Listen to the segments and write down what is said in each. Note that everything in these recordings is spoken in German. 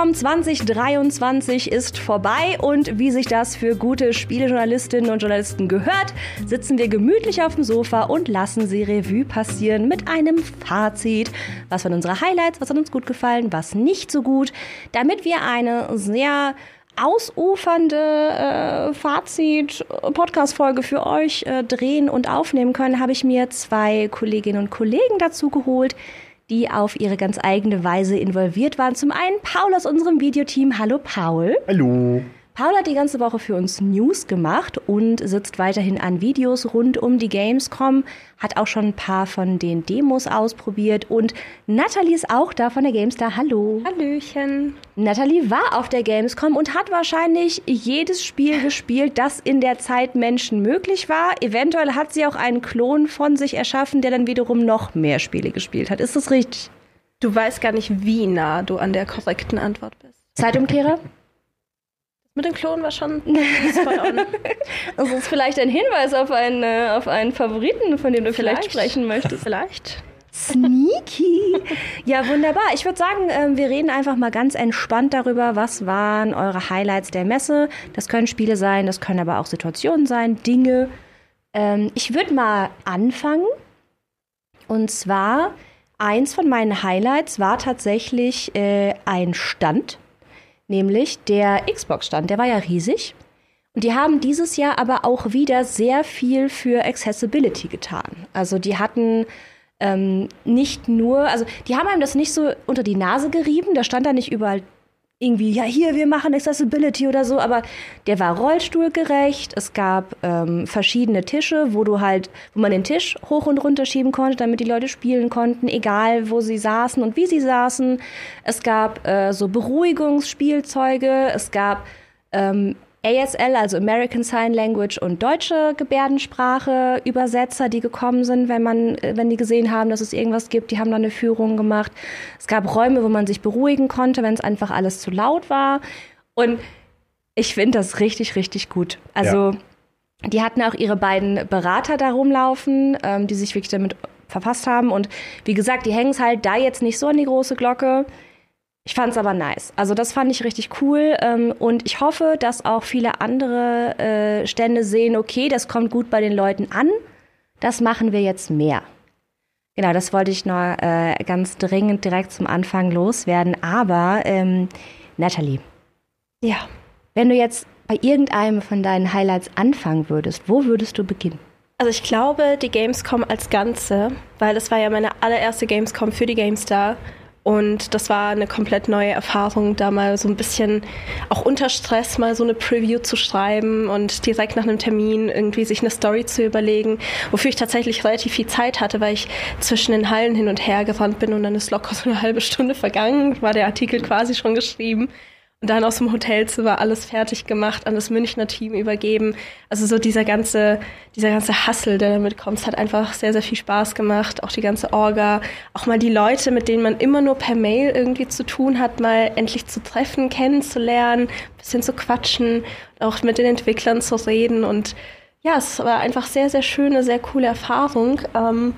Gamescom 2023 ist vorbei und wie sich das für gute Spielejournalistinnen und Journalisten gehört, sitzen wir gemütlich auf dem Sofa und lassen sie Revue passieren mit einem Fazit. Was waren unsere Highlights, was hat uns gut gefallen, was nicht so gut, damit wir eine sehr ausufernde äh, Fazit-Podcast-Folge für euch äh, drehen und aufnehmen können, habe ich mir zwei Kolleginnen und Kollegen dazu geholt, die auf ihre ganz eigene Weise involviert waren. Zum einen Paul aus unserem Videoteam. Hallo Paul. Hallo. Paul hat die ganze Woche für uns News gemacht und sitzt weiterhin an Videos rund um die Gamescom, hat auch schon ein paar von den Demos ausprobiert und Natalie ist auch da von der GameStar. Hallo. Hallöchen. Natalie war auf der Gamescom und hat wahrscheinlich jedes Spiel gespielt, das in der Zeit Menschen möglich war. Eventuell hat sie auch einen Klon von sich erschaffen, der dann wiederum noch mehr Spiele gespielt hat. Ist das richtig? Du weißt gar nicht, wie nah du an der korrekten Antwort bist. Zeitumkehrer? Mit dem Klon war schon Das ist vielleicht ein Hinweis auf einen, äh, auf einen Favoriten, von dem du vielleicht, Vielleicht. sprechen möchtest. Vielleicht. Sneaky. Ja, wunderbar. Ich würde sagen, ähm, wir reden einfach mal ganz entspannt darüber, was waren eure Highlights der Messe. Das können Spiele sein, das können aber auch Situationen sein, Dinge. Ähm, ich würde mal anfangen. Und zwar, eins von meinen Highlights war tatsächlich äh, ein Stand, nämlich der Xbox-Stand. Der war ja riesig. Und die haben dieses Jahr aber auch wieder sehr viel für Accessibility getan. Also die hatten ähm, nicht nur, also die haben einem das nicht so unter die Nase gerieben, da stand da nicht überall irgendwie, ja hier, wir machen Accessibility oder so, aber der war rollstuhlgerecht, es gab ähm, verschiedene Tische, wo du halt, wo man den Tisch hoch und runter schieben konnte, damit die Leute spielen konnten, egal wo sie saßen und wie sie saßen. Es gab äh, so Beruhigungsspielzeuge, es gab ähm, ASL, also American Sign Language und deutsche Gebärdensprache Übersetzer, die gekommen sind, wenn man, äh, wenn die gesehen haben, dass es irgendwas gibt, die haben dann eine Führung gemacht. Es gab Räume, wo man sich beruhigen konnte, wenn es einfach alles zu laut war. Und ich finde das richtig, richtig gut. Also die hatten auch ihre beiden Berater da rumlaufen, ähm, die sich wirklich damit verfasst haben. Und wie gesagt, die hängen es halt da jetzt nicht so an die große Glocke. Ich fand es aber nice. Also das fand ich richtig cool ähm, und ich hoffe, dass auch viele andere äh, Stände sehen, okay, das kommt gut bei den Leuten an, das machen wir jetzt mehr. Genau, das wollte ich noch äh, ganz dringend direkt zum Anfang loswerden. Aber ähm, Natalie, Ja. wenn du jetzt bei irgendeinem von deinen Highlights anfangen würdest, wo würdest du beginnen? Also ich glaube, die Gamescom als Ganze, weil das war ja meine allererste Gamescom für die GameStar. Und das war eine komplett neue Erfahrung, da mal so ein bisschen auch unter Stress mal so eine Preview zu schreiben und direkt nach einem Termin irgendwie sich eine Story zu überlegen, wofür ich tatsächlich relativ viel Zeit hatte, weil ich zwischen den Hallen hin und her gerannt bin und dann ist locker so eine halbe Stunde vergangen, war der Artikel quasi schon geschrieben. Und dann aus dem Hotelzimmer alles fertig gemacht, an das Münchner Team übergeben. Also so dieser ganze, dieser ganze Hassel, der damit kommt, es hat einfach sehr, sehr viel Spaß gemacht. Auch die ganze Orga, auch mal die Leute, mit denen man immer nur per Mail irgendwie zu tun hat, mal endlich zu treffen, kennenzulernen, bisschen zu quatschen, auch mit den Entwicklern zu reden. Und ja, es war einfach sehr, sehr schöne, sehr coole Erfahrung. Ähm,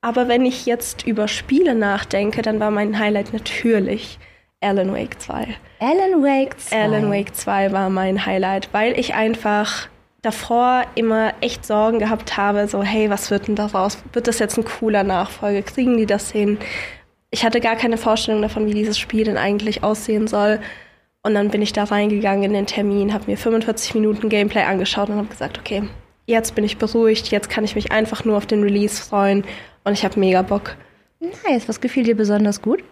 aber wenn ich jetzt über Spiele nachdenke, dann war mein Highlight natürlich Alan Wake 2. Alan Wake 2. Alan Wake 2 war mein Highlight, weil ich einfach davor immer echt Sorgen gehabt habe, so hey, was wird denn daraus? Wird das jetzt ein cooler Nachfolger? Kriegen die das hin? Ich hatte gar keine Vorstellung davon, wie dieses Spiel denn eigentlich aussehen soll. Und dann bin ich da reingegangen in den Termin, habe mir 45 Minuten Gameplay angeschaut und habe gesagt, okay, jetzt bin ich beruhigt, jetzt kann ich mich einfach nur auf den Release freuen und ich habe mega Bock. Nice. Was gefiel dir besonders gut?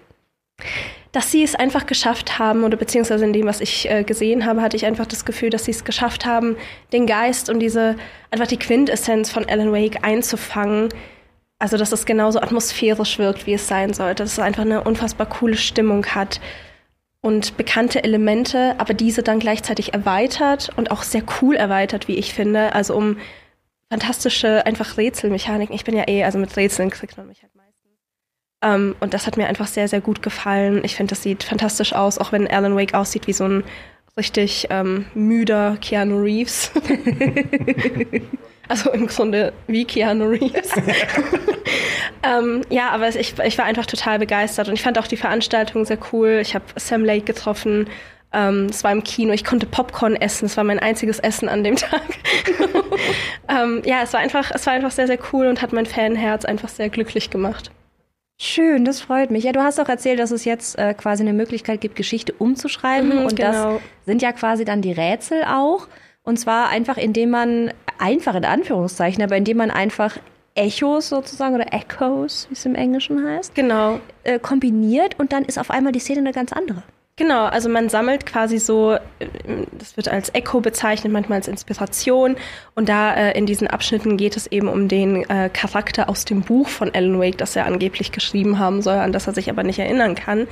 Dass sie es einfach geschafft haben, oder beziehungsweise in dem, was ich äh, gesehen habe, hatte ich einfach das Gefühl, dass sie es geschafft haben, den Geist und diese, einfach die Quintessenz von Alan Wake einzufangen. Also, dass es genauso atmosphärisch wirkt, wie es sein sollte. Dass es einfach eine unfassbar coole Stimmung hat und bekannte Elemente, aber diese dann gleichzeitig erweitert und auch sehr cool erweitert, wie ich finde. Also um fantastische, einfach Rätselmechaniken. Ich bin ja eh, also mit Rätseln kriegt man mich halt meistens. Ähm, und das hat mir einfach sehr, sehr gut gefallen. Ich finde, das sieht fantastisch aus, auch wenn Alan Wake aussieht wie so ein richtig ähm, müder Keanu Reeves. also im Grunde wie Keanu Reeves. ähm, ja, aber ich, ich war einfach total begeistert und ich fand auch die Veranstaltung sehr cool. Ich habe Sam Lake getroffen. Ähm, es war im Kino. Ich konnte Popcorn essen. Es war mein einziges Essen an dem Tag. ähm, ja, es war einfach, es war einfach sehr, sehr cool und hat mein Fanherz einfach sehr glücklich gemacht. Schön, das freut mich. Ja, du hast auch erzählt, dass es jetzt äh, quasi eine Möglichkeit gibt, Geschichte umzuschreiben. Mhm, und genau. das sind ja quasi dann die Rätsel auch. Und zwar einfach, indem man, einfach in Anführungszeichen, aber indem man einfach Echos sozusagen oder Echoes, wie es im Englischen heißt, genau. Äh, kombiniert und dann ist auf einmal die Szene eine ganz andere. Genau, also man sammelt quasi so, das wird als Echo bezeichnet, manchmal als Inspiration. Und da äh, in diesen Abschnitten geht es eben um den äh, Charakter aus dem Buch von Alan Wake, das er angeblich geschrieben haben soll, an das er sich aber nicht erinnern kann.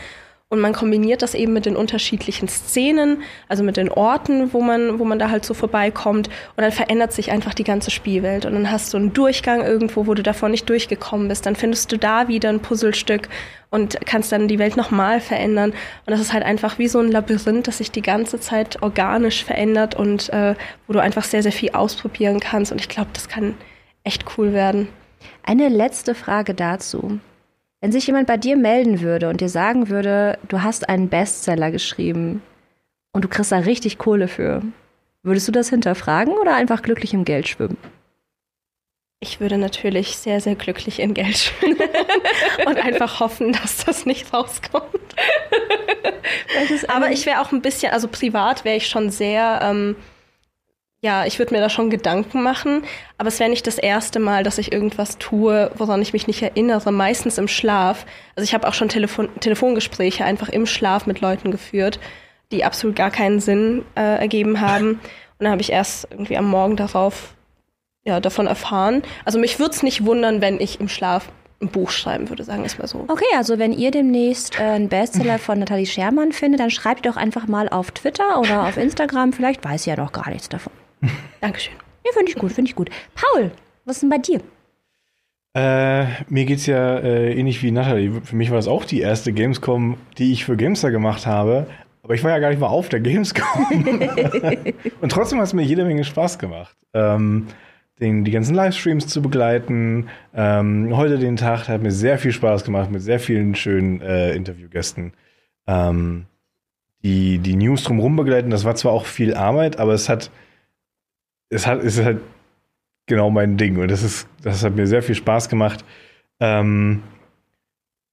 Und man kombiniert das eben mit den unterschiedlichen Szenen, also mit den Orten, wo man, wo man da halt so vorbeikommt. Und dann verändert sich einfach die ganze Spielwelt. Und dann hast du einen Durchgang irgendwo, wo du davor nicht durchgekommen bist. Dann findest du da wieder ein Puzzlestück und kannst dann die Welt nochmal verändern. Und das ist halt einfach wie so ein Labyrinth, das sich die ganze Zeit organisch verändert und äh, wo du einfach sehr, sehr viel ausprobieren kannst. Und ich glaube, das kann echt cool werden. Eine letzte Frage dazu. Wenn sich jemand bei dir melden würde und dir sagen würde, du hast einen Bestseller geschrieben und du kriegst da richtig Kohle für, würdest du das hinterfragen oder einfach glücklich im Geld schwimmen? Ich würde natürlich sehr, sehr glücklich in Geld schwimmen und einfach hoffen, dass das nicht rauskommt. Aber ich wäre auch ein bisschen, also privat wäre ich schon sehr ähm, ja, ich würde mir da schon Gedanken machen, aber es wäre nicht das erste Mal, dass ich irgendwas tue, woran ich mich nicht erinnere, meistens im Schlaf. Also ich habe auch schon Telefon Telefongespräche einfach im Schlaf mit Leuten geführt, die absolut gar keinen Sinn äh, ergeben haben. Und dann habe ich erst irgendwie am Morgen darauf ja, davon erfahren. Also mich würde es nicht wundern, wenn ich im Schlaf ein Buch schreiben würde, sagen wir es mal so. Okay, also wenn ihr demnächst äh, einen Bestseller von Nathalie Schermann findet, dann schreibt doch einfach mal auf Twitter oder auf Instagram. Vielleicht weiß sie ja noch gar nichts davon. Dankeschön. Ja, finde ich gut, finde ich gut. Paul, was ist denn bei dir? Äh, mir geht's ja äh, ähnlich wie Natalie. Für mich war das auch die erste Gamescom, die ich für Gamestar gemacht habe. Aber ich war ja gar nicht mal auf der Gamescom. Und trotzdem hat es mir jede Menge Spaß gemacht. Ähm, den, die ganzen Livestreams zu begleiten. Ähm, heute den Tag hat mir sehr viel Spaß gemacht mit sehr vielen schönen äh, Interviewgästen. Ähm, die, die News drumherum begleiten, das war zwar auch viel Arbeit, aber es hat es hat, es ist halt genau mein Ding und das ist, das hat mir sehr viel Spaß gemacht. Ähm,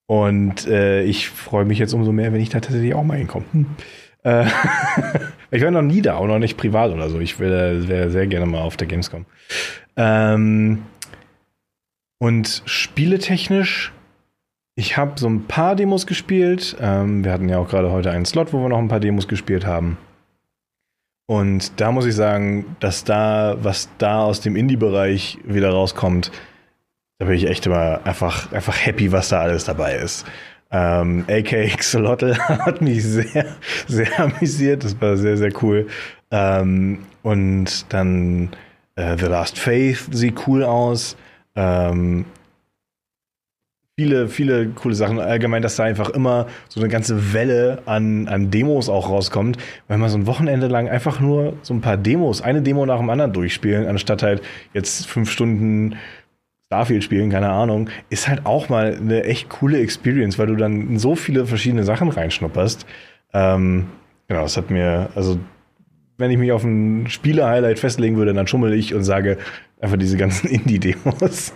und äh, ich freue mich jetzt umso mehr, wenn ich da tatsächlich auch mal hinkomme. Hm. Äh, ich war noch nie da, auch noch nicht privat oder so. Ich wäre sehr gerne mal auf der Gamescom. Ähm, und spieletechnisch, ich habe so ein paar Demos gespielt. Ähm, wir hatten ja auch gerade heute einen Slot, wo wir noch ein paar Demos gespielt haben. Und da muss ich sagen, dass da, was da aus dem Indie-Bereich wieder rauskommt, da bin ich echt immer einfach, einfach happy, was da alles dabei ist. Ähm, AK Xolotl hat mich sehr, sehr amüsiert. Das war sehr, sehr cool. Ähm, und dann äh, The Last Faith sieht cool aus. Ähm, viele, viele coole Sachen. Allgemein, dass da einfach immer so eine ganze Welle an, an Demos auch rauskommt, weil man so ein Wochenende lang einfach nur so ein paar Demos, eine Demo nach dem anderen durchspielen, anstatt halt jetzt fünf Stunden Starfield spielen, keine Ahnung, ist halt auch mal eine echt coole Experience, weil du dann so viele verschiedene Sachen reinschnupperst. Ähm, genau, das hat mir, also wenn ich mich auf ein Spiele-Highlight festlegen würde, dann schummel ich und sage einfach diese ganzen Indie-Demos.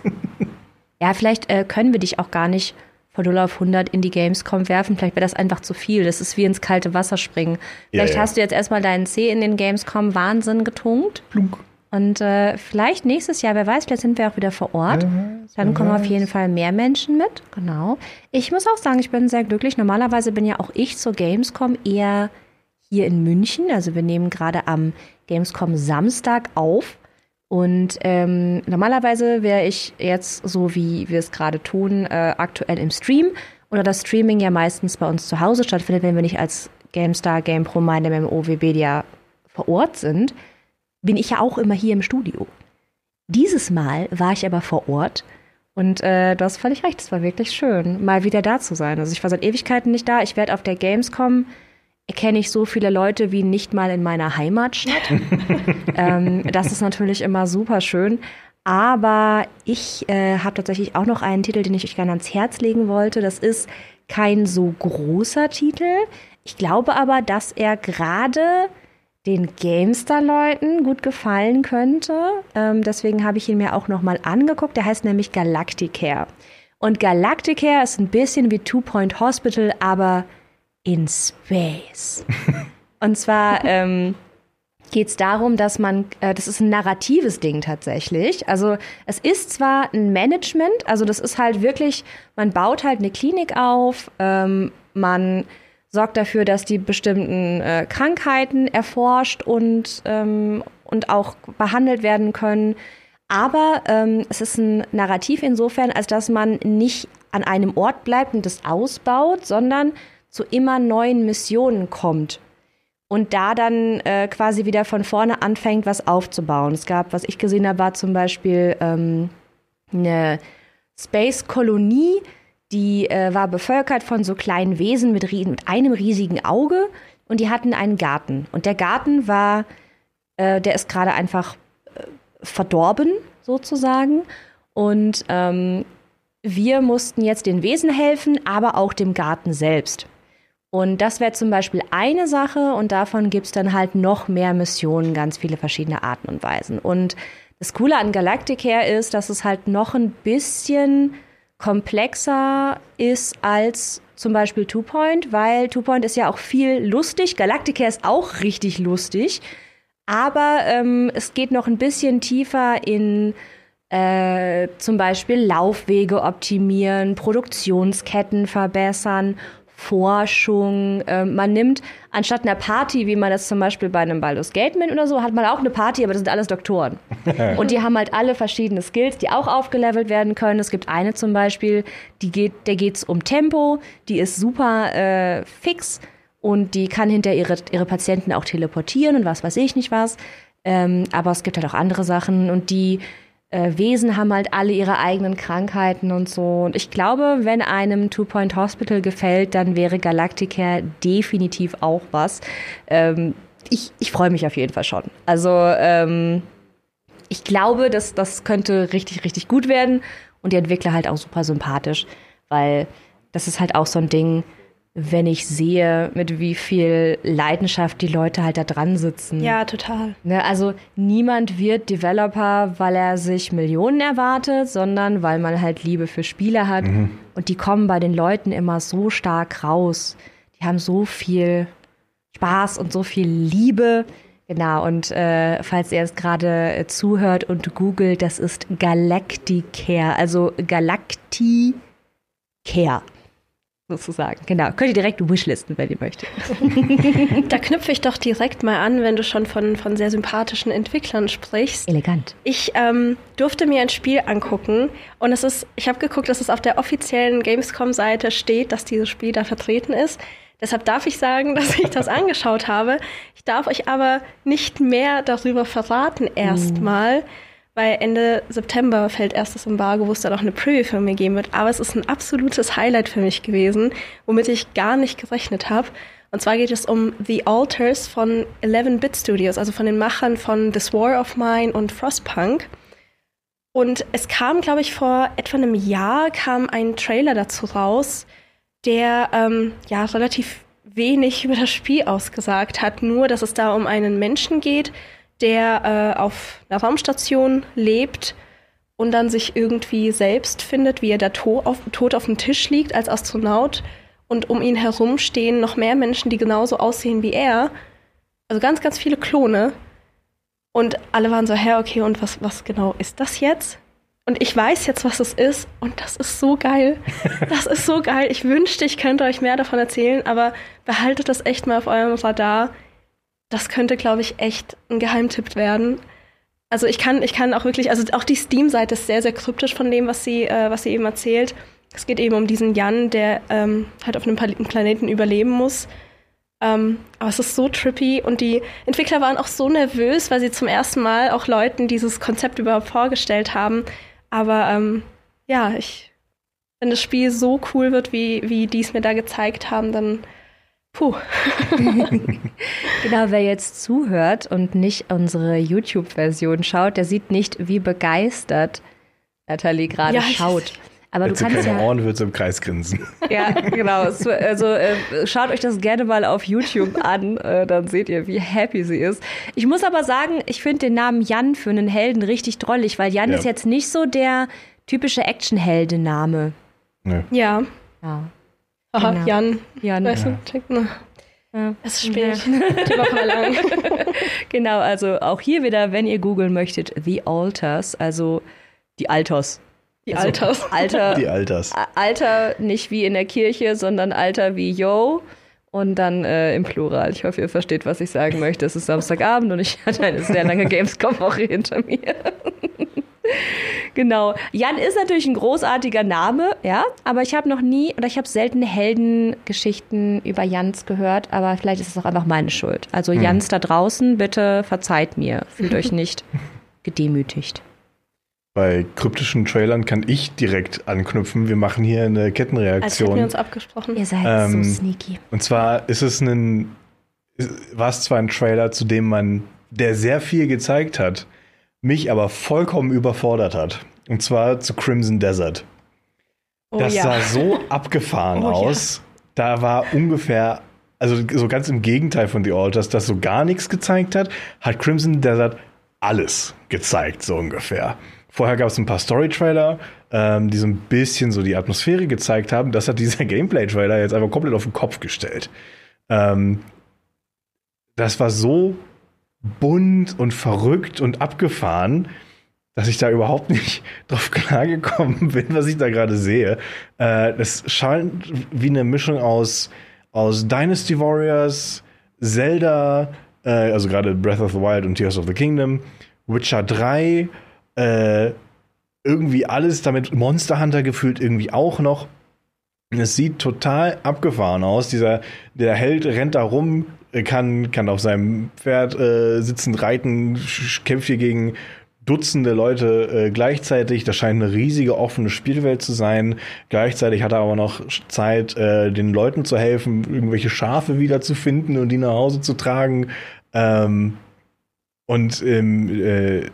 Ja, vielleicht äh, können wir dich auch gar nicht von 0 auf 100 in die Gamescom werfen. Vielleicht wäre das einfach zu viel. Das ist wie ins kalte Wasser springen. Vielleicht ja, ja. hast du jetzt erstmal deinen C in den Gamescom Wahnsinn getunkt. Plunk. Und äh, vielleicht nächstes Jahr, wer weiß, vielleicht sind wir auch wieder vor Ort. Ja, Dann kommen auf jeden Fall mehr Menschen mit. Genau. Ich muss auch sagen, ich bin sehr glücklich. Normalerweise bin ja auch ich zur Gamescom eher hier in München. Also wir nehmen gerade am Gamescom Samstag auf. Und ähm, normalerweise wäre ich jetzt, so wie wir es gerade tun, äh, aktuell im Stream oder das Streaming ja meistens bei uns zu Hause stattfindet, wenn wir nicht als GameStar, GamePro, meine MMO, vor Ort sind, bin ich ja auch immer hier im Studio. Dieses Mal war ich aber vor Ort und äh, du hast völlig recht, es war wirklich schön, mal wieder da zu sein. Also ich war seit Ewigkeiten nicht da. Ich werde auf der Gamescom kenne ich so viele Leute wie nicht mal in meiner Heimatstadt. ähm, das ist natürlich immer super schön. Aber ich äh, habe tatsächlich auch noch einen Titel, den ich euch gerne ans Herz legen wollte. Das ist kein so großer Titel. Ich glaube aber, dass er gerade den Gamestar-Leuten gut gefallen könnte. Ähm, deswegen habe ich ihn mir auch nochmal angeguckt. Der heißt nämlich Galacticare. Und Galacticare ist ein bisschen wie Two Point Hospital, aber in Space. Und zwar ähm, geht es darum, dass man, äh, das ist ein narratives Ding tatsächlich. Also es ist zwar ein Management, also das ist halt wirklich, man baut halt eine Klinik auf, ähm, man sorgt dafür, dass die bestimmten äh, Krankheiten erforscht und, ähm, und auch behandelt werden können. Aber ähm, es ist ein Narrativ insofern, als dass man nicht an einem Ort bleibt und das ausbaut, sondern zu immer neuen Missionen kommt und da dann äh, quasi wieder von vorne anfängt, was aufzubauen. Es gab, was ich gesehen habe, war zum Beispiel ähm, eine Space-Kolonie, die äh, war bevölkert von so kleinen Wesen mit, mit, einem riesigen Auge und die hatten einen Garten. Und der Garten war, äh, der ist gerade einfach äh, verdorben, sozusagen. Und ähm, wir mussten jetzt den Wesen helfen, aber auch dem Garten selbst. Und das wäre zum Beispiel eine Sache und davon gibt es dann halt noch mehr Missionen, ganz viele verschiedene Arten und Weisen. Und das Coole an Galacticare ist, dass es halt noch ein bisschen komplexer ist als zum Beispiel Two Point, weil Two Point ist ja auch viel lustig. Galactica ist auch richtig lustig. Aber ähm, es geht noch ein bisschen tiefer in äh, zum Beispiel Laufwege optimieren, Produktionsketten verbessern Forschung. Ähm, man nimmt anstatt einer Party, wie man das zum Beispiel bei einem Baldur's Gateman oder so, hat man auch eine Party, aber das sind alles Doktoren. und die haben halt alle verschiedene Skills, die auch aufgelevelt werden können. Es gibt eine zum Beispiel, die geht, der geht es um Tempo, die ist super äh, fix und die kann hinter ihre, ihre Patienten auch teleportieren und was weiß ich nicht was. Ähm, aber es gibt halt auch andere Sachen und die äh, Wesen haben halt alle ihre eigenen Krankheiten und so. Und ich glaube, wenn einem Two Point Hospital gefällt, dann wäre Galactica definitiv auch was. Ähm, ich ich freue mich auf jeden Fall schon. Also ähm, ich glaube, dass das könnte richtig, richtig gut werden. Und die Entwickler halt auch super sympathisch, weil das ist halt auch so ein Ding, wenn ich sehe, mit wie viel Leidenschaft die Leute halt da dran sitzen. Ja, total. Ne, also niemand wird Developer, weil er sich Millionen erwartet, sondern weil man halt Liebe für Spiele hat. Mhm. Und die kommen bei den Leuten immer so stark raus. Die haben so viel Spaß und so viel Liebe. Genau, und äh, falls ihr jetzt gerade äh, zuhört und googelt, das ist Galacticare, also Galacticare sozusagen. Genau. Könnt ihr direkt wishlisten, wenn ihr möchtet. da knüpfe ich doch direkt mal an, wenn du schon von, von sehr sympathischen Entwicklern sprichst. Elegant. Ich ähm, durfte mir ein Spiel angucken und es ist, ich habe geguckt, dass es auf der offiziellen Gamescom-Seite steht, dass dieses Spiel da vertreten ist. Deshalb darf ich sagen, dass ich das angeschaut habe. Ich darf euch aber nicht mehr darüber verraten erstmal. Mm weil Ende September fällt erst das Embargo, wo es dann auch eine Preview für mir geben wird. Aber es ist ein absolutes Highlight für mich gewesen, womit ich gar nicht gerechnet habe. Und zwar geht es um The Alters von 11-Bit Studios, also von den Machern von This War of Mine und Frostpunk. Und es kam, glaube ich, vor etwa einem Jahr kam ein Trailer dazu raus, der ähm, ja relativ wenig über das Spiel ausgesagt hat, nur dass es da um einen Menschen geht, der äh, auf einer Raumstation lebt und dann sich irgendwie selbst findet, wie er da to auf, tot auf dem Tisch liegt als Astronaut und um ihn herum stehen noch mehr Menschen, die genauso aussehen wie er. Also ganz, ganz viele Klone. Und alle waren so, hä, okay, und was, was genau ist das jetzt? Und ich weiß jetzt, was es ist. Und das ist so geil. Das ist so geil. Ich wünschte, ich könnte euch mehr davon erzählen, aber behaltet das echt mal auf eurem Radar das könnte, glaube ich, echt ein Geheimtipp werden. Also ich kann, ich kann auch wirklich, also auch die Steam-Seite ist sehr, sehr kryptisch von dem, was sie, äh, was sie eben erzählt. Es geht eben um diesen Jan, der ähm, halt auf einem Planeten überleben muss. Ähm, aber es ist so trippy und die Entwickler waren auch so nervös, weil sie zum ersten Mal auch Leuten dieses Konzept überhaupt vorgestellt haben. Aber ähm, ja, ich, wenn das Spiel so cool wird, wie, wie die es mir da gezeigt haben, dann Puh. genau, wer jetzt zuhört und nicht unsere YouTube-Version schaut, der sieht nicht, wie begeistert Nathalie gerade Ja, schaut. Aber Jetzt du kannst keine ja. Ohren, wird im Kreis grinsen. Ja, genau. Also äh, schaut euch das gerne mal auf YouTube an, äh, dann seht ihr, wie happy sie ist. Ich muss aber sagen, ich finde den Namen Jan für einen Helden richtig drollig, weil Jan Ja. ist jetzt nicht so der typische Actionheldenname. Nö. Ja. Ja. Aha, Genau. Jan. Jan. Weißt du, check, na, Ja. es ist spät. Die Woche war lang. Genau, also auch hier wieder, wenn ihr googeln möchtet, The Alters, also die Alters. Die Also Alters. Alter, Die Alters. Alter nicht wie in der Kirche, sondern Alter wie Yo. Und dann äh, im Plural. Ich hoffe, ihr versteht, was ich sagen möchte. Es ist Samstagabend und ich hatte eine sehr lange Gamescom-Woche hinter mir. genau. Jan ist natürlich ein großartiger Name, ja, aber ich habe noch nie oder ich habe selten Heldengeschichten über Jans gehört, aber vielleicht ist es auch einfach meine Schuld. Also Jans da draußen, bitte verzeiht mir. Fühlt euch nicht gedemütigt. Bei kryptischen Trailern kann ich direkt anknüpfen. Wir machen hier eine Als hätten wir Kettenreaktion. uns abgesprochen. Ihr seid Ähm, so sneaky. Und zwar ist es ein, war es zwar ein Trailer, zu dem man, der sehr viel gezeigt hat, mich aber vollkommen überfordert hat. Und zwar zu Crimson Desert. Oh Das ja. sah so abgefahren Oh ja. aus. Da war ungefähr, also so ganz im Gegenteil von The Alters, das so gar nichts gezeigt hat, hat Crimson Desert alles gezeigt, so ungefähr. Vorher gab es ein paar Story-Trailer, ähm, die so ein bisschen so die Atmosphäre gezeigt haben. Das hat dieser Gameplay-Trailer jetzt einfach komplett auf den Kopf gestellt. Ähm, das war so bunt und verrückt und abgefahren, dass ich da überhaupt nicht drauf klargekommen bin, was ich da gerade sehe. Äh, das scheint wie eine Mischung aus, aus Dynasty Warriors, Zelda, äh, also gerade Breath of the Wild und Tears of the Kingdom, Witcher 3, äh, irgendwie alles, damit Monster Hunter gefühlt irgendwie auch noch. Es sieht total abgefahren aus. Dieser, der Held rennt da rum, kann, kann auf seinem Pferd äh, sitzend reiten, kämpft hier gegen Dutzende Leute äh, gleichzeitig. Das scheint eine riesige offene Spielwelt zu sein. Gleichzeitig hat er aber noch Zeit, äh, den Leuten zu helfen, irgendwelche Schafe wiederzufinden und die nach Hause zu tragen. Ähm, und im, äh,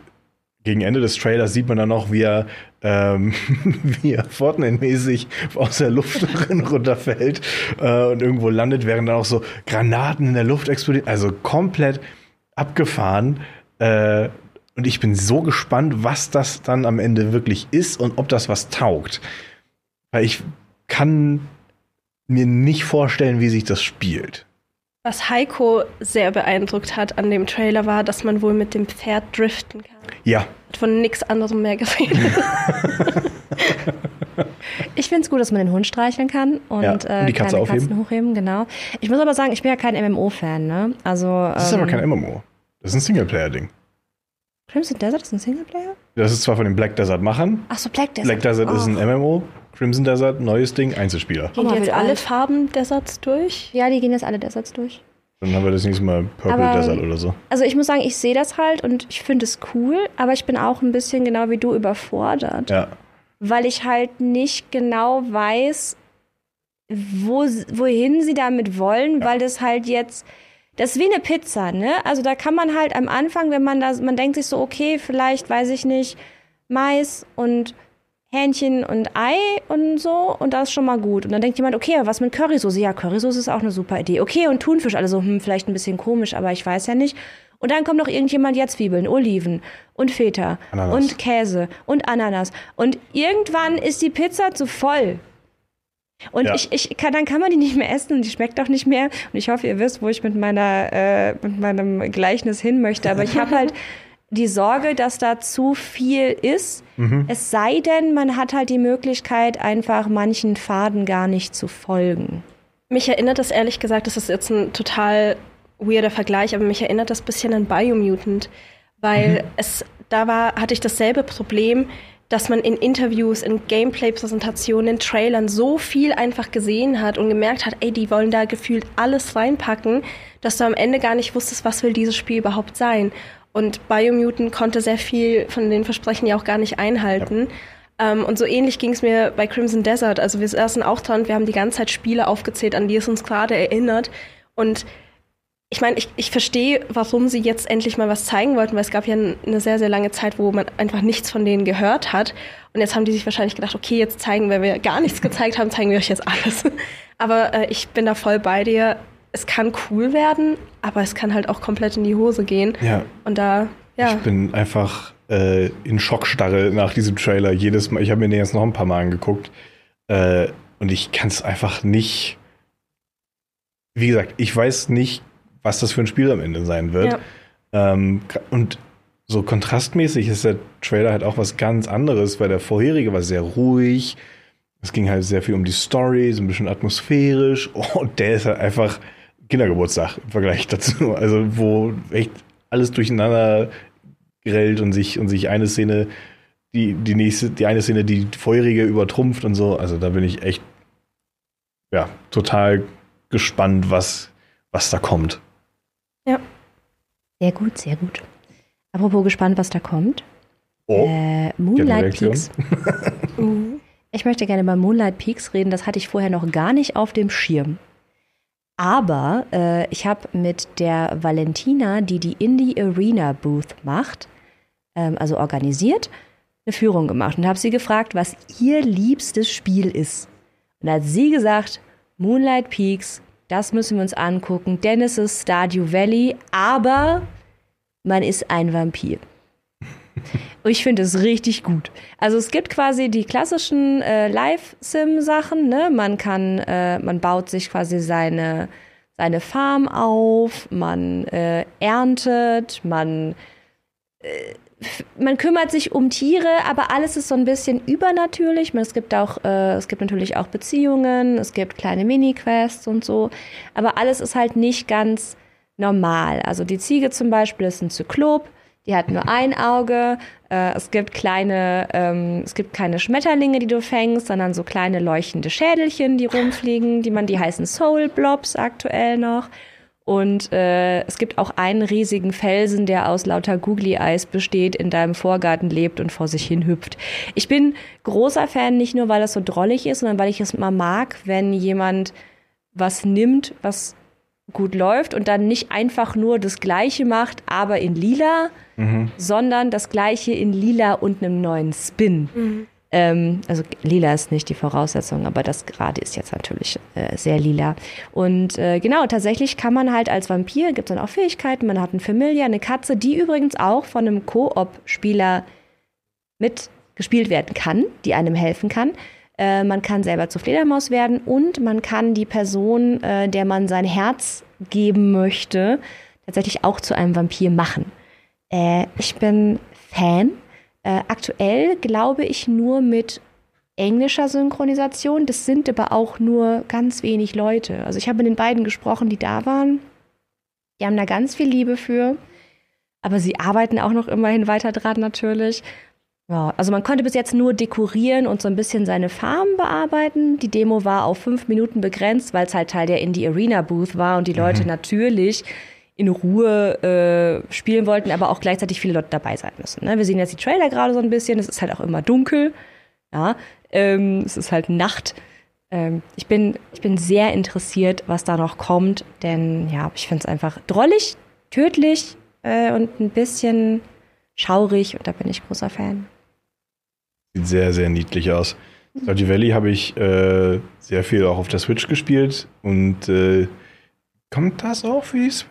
gegen Ende des Trailers sieht man dann noch, wie er, ähm, wie er Fortnite-mäßig aus der Luft runterfällt äh, und irgendwo landet, während dann auch so Granaten in der Luft explodieren. Also komplett abgefahren. Äh, und ich bin so gespannt, was das dann am Ende wirklich ist und ob das was taugt. Weil ich kann mir nicht vorstellen, wie sich das spielt. Was Heiko sehr beeindruckt hat an dem Trailer war, dass man wohl mit dem Pferd driften kann. Ja, Hat von nichts anderem mehr gesehen. Ich finde es gut, dass man den Hund streicheln kann und, Ja, äh, und die Katze kleine aufheben. Katzen hochheben, genau. Ich muss aber sagen, ich bin ja kein MMO-Fan, ne? Also. das ist ähm, aber kein MMO. Das ist ein Singleplayer-Ding. Crimson Desert ist ein Singleplayer? Das ist zwar von den Black Desert-Machern. Ach so, Black Desert. Black Desert ist ein Oh. MMO. Crimson Desert, neues Ding, Einzelspieler. Gehen jetzt alle. Farben Deserts durch? Ja, die gehen jetzt alle Deserts durch. Dann haben wir das nächste Mal Purple Aber- Desert oder so. Also ich muss sagen, ich sehe das halt und ich finde es cool, aber ich bin auch ein bisschen genau wie du überfordert, Ja. weil ich halt nicht genau weiß, wo, wohin sie damit wollen, weil das halt jetzt, das ist wie eine Pizza, ne? Also da kann man halt am Anfang, wenn man da, man denkt sich so, okay, vielleicht, weiß ich nicht, Mais und Hähnchen und Ei und so und das ist schon mal gut. Und dann denkt jemand, okay, was mit Currysoße? Ja, Currysoße ist auch eine super Idee. Okay, und Thunfisch, also hm, vielleicht ein bisschen komisch, aber ich weiß ja nicht. Und dann kommt noch irgendjemand, ja, Zwiebeln, Oliven und Feta Ananas. und Käse und Ananas. Und irgendwann ist die Pizza zu voll. Und Ja. ich, ich kann, dann kann man die nicht mehr essen und die schmeckt auch nicht mehr. Und ich hoffe, ihr wisst, wo ich mit meiner, äh, mit meinem Gleichnis hin möchte. Aber ich habe halt die Sorge, dass da zu viel ist. Es sei denn, man hat halt die Möglichkeit, einfach manchen Faden gar nicht zu folgen. Mich erinnert das ehrlich gesagt, das ist jetzt ein total weirder Vergleich, aber mich erinnert das ein bisschen an Biomutant, weil es da war, hatte ich dasselbe Problem, dass man in Interviews, in Gameplay-Präsentationen, in Trailern so viel einfach gesehen hat und gemerkt hat, ey, die wollen da gefühlt alles reinpacken, dass du am Ende gar nicht wusstest, was will dieses Spiel überhaupt sein. Und Biomutant konnte sehr viel von den Versprechen ja auch gar nicht einhalten. Ähm, und so ähnlich ging es mir bei Crimson Desert. Also wir saßen auch dran, wir haben die ganze Zeit Spiele aufgezählt, an die es uns gerade erinnert. Und ich meine, ich, ich verstehe, warum sie jetzt endlich mal was zeigen wollten, weil es gab ja eine sehr, sehr lange Zeit, wo man einfach nichts von denen gehört hat. Und jetzt haben die sich wahrscheinlich gedacht, okay, jetzt zeigen, weil wir gar nichts gezeigt haben, zeigen wir euch jetzt alles. Aber äh, ich bin da voll bei dir. Es kann cool werden, aber es kann halt auch komplett in die Hose gehen. Ja. Und da, ja. Ich bin einfach äh, in Schockstarre nach diesem Trailer. Jedes Mal, ich habe mir den jetzt noch ein paar Mal angeguckt. Äh, und ich kann es einfach nicht. Wie gesagt, ich weiß nicht was das für ein Spiel am Ende sein wird. Ja. Ähm, und so kontrastmäßig ist der Trailer halt auch was ganz anderes, weil der vorherige war sehr ruhig. Es ging halt sehr viel um die Story, so ein bisschen atmosphärisch. Oh, und der ist halt einfach Kindergeburtstag im Vergleich dazu. Also, wo echt alles durcheinander grellt und sich, und sich eine Szene, die, die nächste, die eine Szene, die vorherige übertrumpft und so. Also, da bin ich echt, ja, total gespannt, was, was da kommt. Ja. Sehr gut, sehr gut. Apropos gespannt, was da kommt. Oh, äh, Moonlight Peaks. Ich möchte gerne über Moonlight Peaks reden. Das hatte ich vorher noch gar nicht auf dem Schirm. Aber äh, ich habe mit der Valentina, die die Indie Arena Booth macht, ähm, also organisiert, eine Führung gemacht und habe sie gefragt, was ihr liebstes Spiel ist. Und hat sie gesagt, Moonlight Peaks das müssen wir uns angucken, denn es ist Stardew Valley, aber man ist ein Vampir. Ich finde es richtig gut. Also es gibt quasi die klassischen äh, Live-Sim-Sachen. Ne? Man kann, äh, man baut sich quasi seine seine Farm auf, man äh, erntet, man äh, man kümmert sich um Tiere, aber alles ist so ein bisschen übernatürlich. Es gibt auch, äh, es gibt natürlich auch Beziehungen, es gibt kleine Mini-Quests und so, aber alles ist halt nicht ganz normal. Also die Ziege zum Beispiel ist ein Zyklop, die hat nur ein Auge. Äh, es gibt kleine, ähm, es gibt keine Schmetterlinge, die du fängst, sondern so kleine leuchtende Schädelchen, die rumfliegen, die man, die heißen Soul Blobs aktuell noch. Und äh, es gibt auch einen riesigen Felsen, der aus lauter Googly-Eis besteht, in deinem Vorgarten lebt und vor sich hin hüpft. Ich bin großer Fan, nicht nur weil das so drollig ist, sondern weil ich es mal mag, wenn jemand was nimmt, was gut läuft und dann nicht einfach nur das Gleiche macht, aber in lila, mhm. sondern das Gleiche in lila und einem neuen Spin. Mhm. Ähm, also lila ist nicht die Voraussetzung, aber das gerade ist jetzt natürlich äh, sehr lila. Und äh, genau, tatsächlich kann man halt als Vampir, gibt es dann auch Fähigkeiten, man hat einen Familie, eine Katze, die übrigens auch von einem Koop-Spieler mitgespielt werden kann, die einem helfen kann. Äh, man kann selber zur Fledermaus werden und man kann die Person, äh, der man sein Herz geben möchte, tatsächlich auch zu einem Vampir machen. Äh, ich bin Fan äh, aktuell glaube ich nur mit englischer Synchronisation. Das sind aber auch nur ganz wenig Leute. Also ich habe mit den beiden gesprochen, die da waren. Die haben da ganz viel Liebe für. Aber sie arbeiten auch noch immerhin weiter dran natürlich. Ja, also man konnte bis jetzt nur dekorieren und so ein bisschen seine Farm bearbeiten. Die Demo war auf fünf Minuten begrenzt, weil es halt Teil der Indie Arena Booth war und die Leute mhm. natürlich in Ruhe äh, spielen wollten, aber auch gleichzeitig viele Leute dabei sein müssen. Ne? Wir sehen jetzt die Trailer gerade so ein bisschen. Es ist halt auch immer dunkel. Ja, ähm, es ist halt Nacht. Ähm, ich, bin, ich bin sehr interessiert, was da noch kommt, denn ja, ich finde es einfach drollig, tödlich äh, und ein bisschen schaurig und da bin ich großer Fan. Sieht sehr, sehr niedlich aus. Stardew Valley habe ich äh, sehr viel auch auf der Switch gespielt und äh, kommt das auch für die Switch?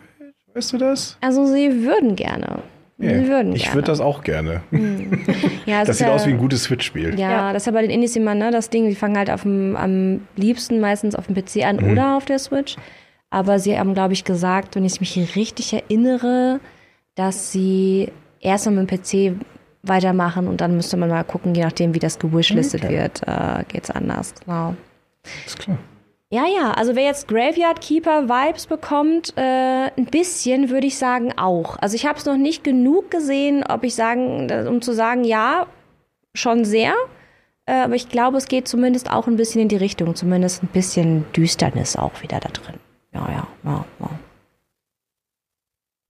Weißt du das? Also sie würden gerne. Yeah. Sie würden ich würde das auch gerne. Hm. Ja, das sieht ja, aus wie ein gutes Switch-Spiel. Ja, ja, das ist ja bei den Indies immer ne, das Ding, die fangen halt auf dem, am liebsten meistens auf dem PC an mhm. oder auf der Switch. Aber sie haben, glaube ich, gesagt, wenn ich mich richtig erinnere, dass sie erst mal mit dem PC weitermachen und dann müsste man mal gucken, je nachdem, wie das gewishlistet okay. wird, äh, geht es anders. Genau. Ist klar. Ja, ja, also wer jetzt Graveyard Keeper Vibes bekommt, äh, ein bisschen würde ich sagen auch. Also ich habe es noch nicht genug gesehen, ob ich sagen, um zu sagen, ja, schon sehr. Äh, aber ich glaube, es geht zumindest auch ein bisschen in die Richtung, zumindest ein bisschen Düsternis auch wieder da drin. Ja, ja, ja, ja.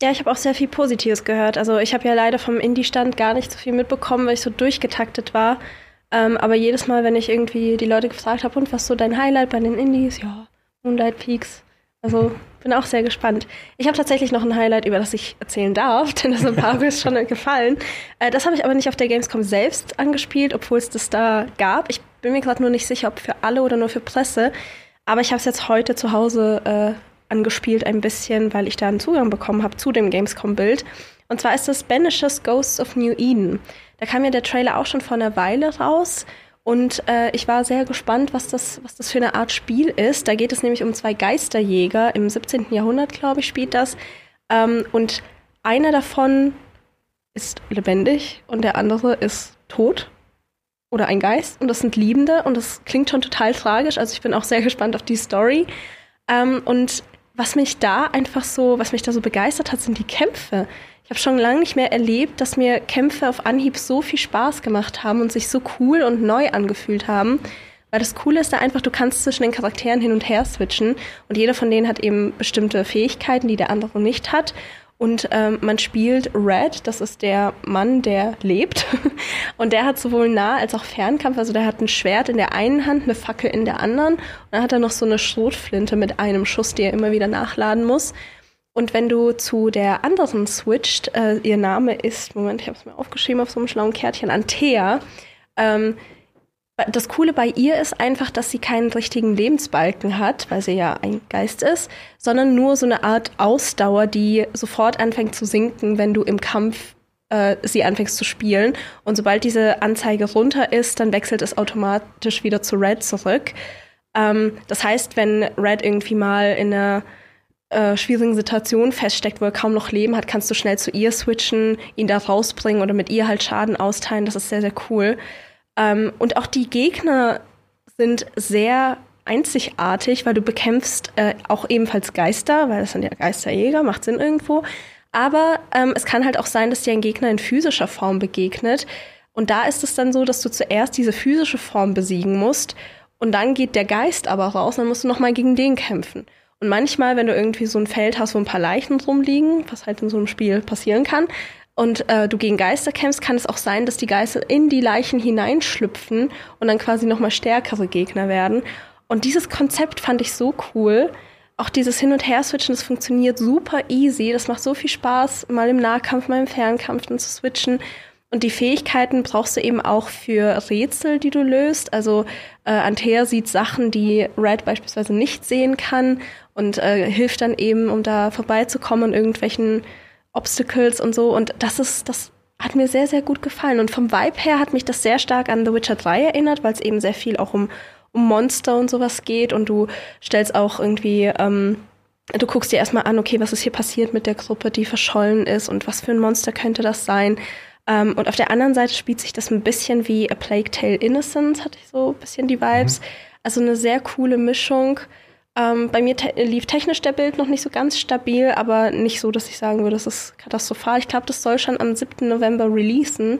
Ja, ich habe auch sehr viel Positives gehört. Also ich habe ja leider vom Indie-Stand gar nicht so viel mitbekommen, weil ich so durchgetaktet war. Ähm, aber jedes Mal, wenn ich irgendwie die Leute gefragt habe, und was so dein Highlight bei den Indies? Ja, Moonlight Peaks. Also bin auch sehr gespannt. Ich habe tatsächlich noch ein Highlight, über das ich erzählen darf, denn das ein paar ist schon gefallen. Äh, das habe ich aber nicht auf der Gamescom selbst angespielt, obwohl es das da gab. Ich bin mir gerade nur nicht sicher, ob für alle oder nur für Presse. Aber ich habe es jetzt heute zu Hause äh, angespielt ein bisschen, weil ich da einen Zugang bekommen habe zu dem Gamescom-Bild. Und zwar ist das Banishes Ghosts of New Eden. Da kam ja der Trailer auch schon vor einer Weile raus. Und äh, ich war sehr gespannt, was das, was das für eine Art Spiel ist. Da geht es nämlich um zwei Geisterjäger. Im 17. Jahrhundert, glaube ich, spielt das. Ähm, und einer davon ist lebendig und der andere ist tot oder ein Geist. Und das sind Liebende und das klingt schon total tragisch. Also ich bin auch sehr gespannt auf die Story. Ähm, und was mich da einfach so, was mich da so begeistert hat, sind die Kämpfe habe schon lange nicht mehr erlebt, dass mir Kämpfe auf Anhieb so viel Spaß gemacht haben und sich so cool und neu angefühlt haben. Weil das Coole ist da einfach, du kannst zwischen den Charakteren hin und her switchen und jeder von denen hat eben bestimmte Fähigkeiten, die der andere nicht hat. Und ähm, man spielt Red, das ist der Mann, der lebt. Und der hat sowohl Nah- als auch Fernkampf. Also der hat ein Schwert in der einen Hand, eine Fackel in der anderen. Und dann hat er noch so eine Schrotflinte mit einem Schuss, die er immer wieder nachladen muss. Und wenn du zu der anderen switcht, äh, ihr Name ist, Moment, ich habe es mir aufgeschrieben auf so einem schlauen Kärtchen, Antea. Ähm, das Coole bei ihr ist einfach, dass sie keinen richtigen Lebensbalken hat, weil sie ja ein Geist ist, sondern nur so eine Art Ausdauer, die sofort anfängt zu sinken, wenn du im Kampf äh, sie anfängst zu spielen. Und sobald diese Anzeige runter ist, dann wechselt es automatisch wieder zu Red zurück. Ähm, das heißt, wenn Red irgendwie mal in einer äh, schwierigen Situation feststeckt, wo er kaum noch Leben hat, kannst du schnell zu ihr switchen, ihn da rausbringen oder mit ihr halt Schaden austeilen. Das ist sehr, sehr cool. Ähm, und auch die Gegner sind sehr einzigartig, weil du bekämpfst äh, auch ebenfalls Geister, weil das sind ja Geisterjäger, macht Sinn irgendwo. Aber ähm, es kann halt auch sein, dass dir ein Gegner in physischer Form begegnet. Und da ist es dann so, dass du zuerst diese physische Form besiegen musst und dann geht der Geist aber raus, dann musst du nochmal gegen den kämpfen. Und manchmal, wenn du irgendwie so ein Feld hast, wo ein paar Leichen rumliegen, was halt in so einem Spiel passieren kann, und äh, du gegen Geister kämpfst, kann es auch sein, dass die Geister in die Leichen hineinschlüpfen und dann quasi nochmal stärkere Gegner werden. Und dieses Konzept fand ich so cool. Auch dieses Hin- und Her-Switchen, das funktioniert super easy. Das macht so viel Spaß, mal im Nahkampf, mal im Fernkampf dann zu switchen. Und die Fähigkeiten brauchst du eben auch für Rätsel, die du löst. Also äh, Antea sieht Sachen, die Red beispielsweise nicht sehen kann und äh, hilft dann eben, um da vorbeizukommen an irgendwelchen Obstacles und so. Und das ist, das hat mir sehr, sehr gut gefallen. Und vom Vibe her hat mich das sehr stark an The Witcher 3 erinnert, weil es eben sehr viel auch um, um Monster und sowas geht. Und du stellst auch irgendwie, ähm, du guckst dir erstmal an, okay, was ist hier passiert mit der Gruppe, die verschollen ist und was für ein Monster könnte das sein. Ähm, und auf der anderen Seite spielt sich das ein bisschen wie A Plague Tale Innocence, hatte ich so ein bisschen die Vibes. Mhm. Also eine sehr coole Mischung. Ähm, bei mir te lief technisch der Bild noch nicht so ganz stabil, aber nicht so, dass ich sagen würde, das ist katastrophal. Ich glaube, das soll schon am 7. November releasen.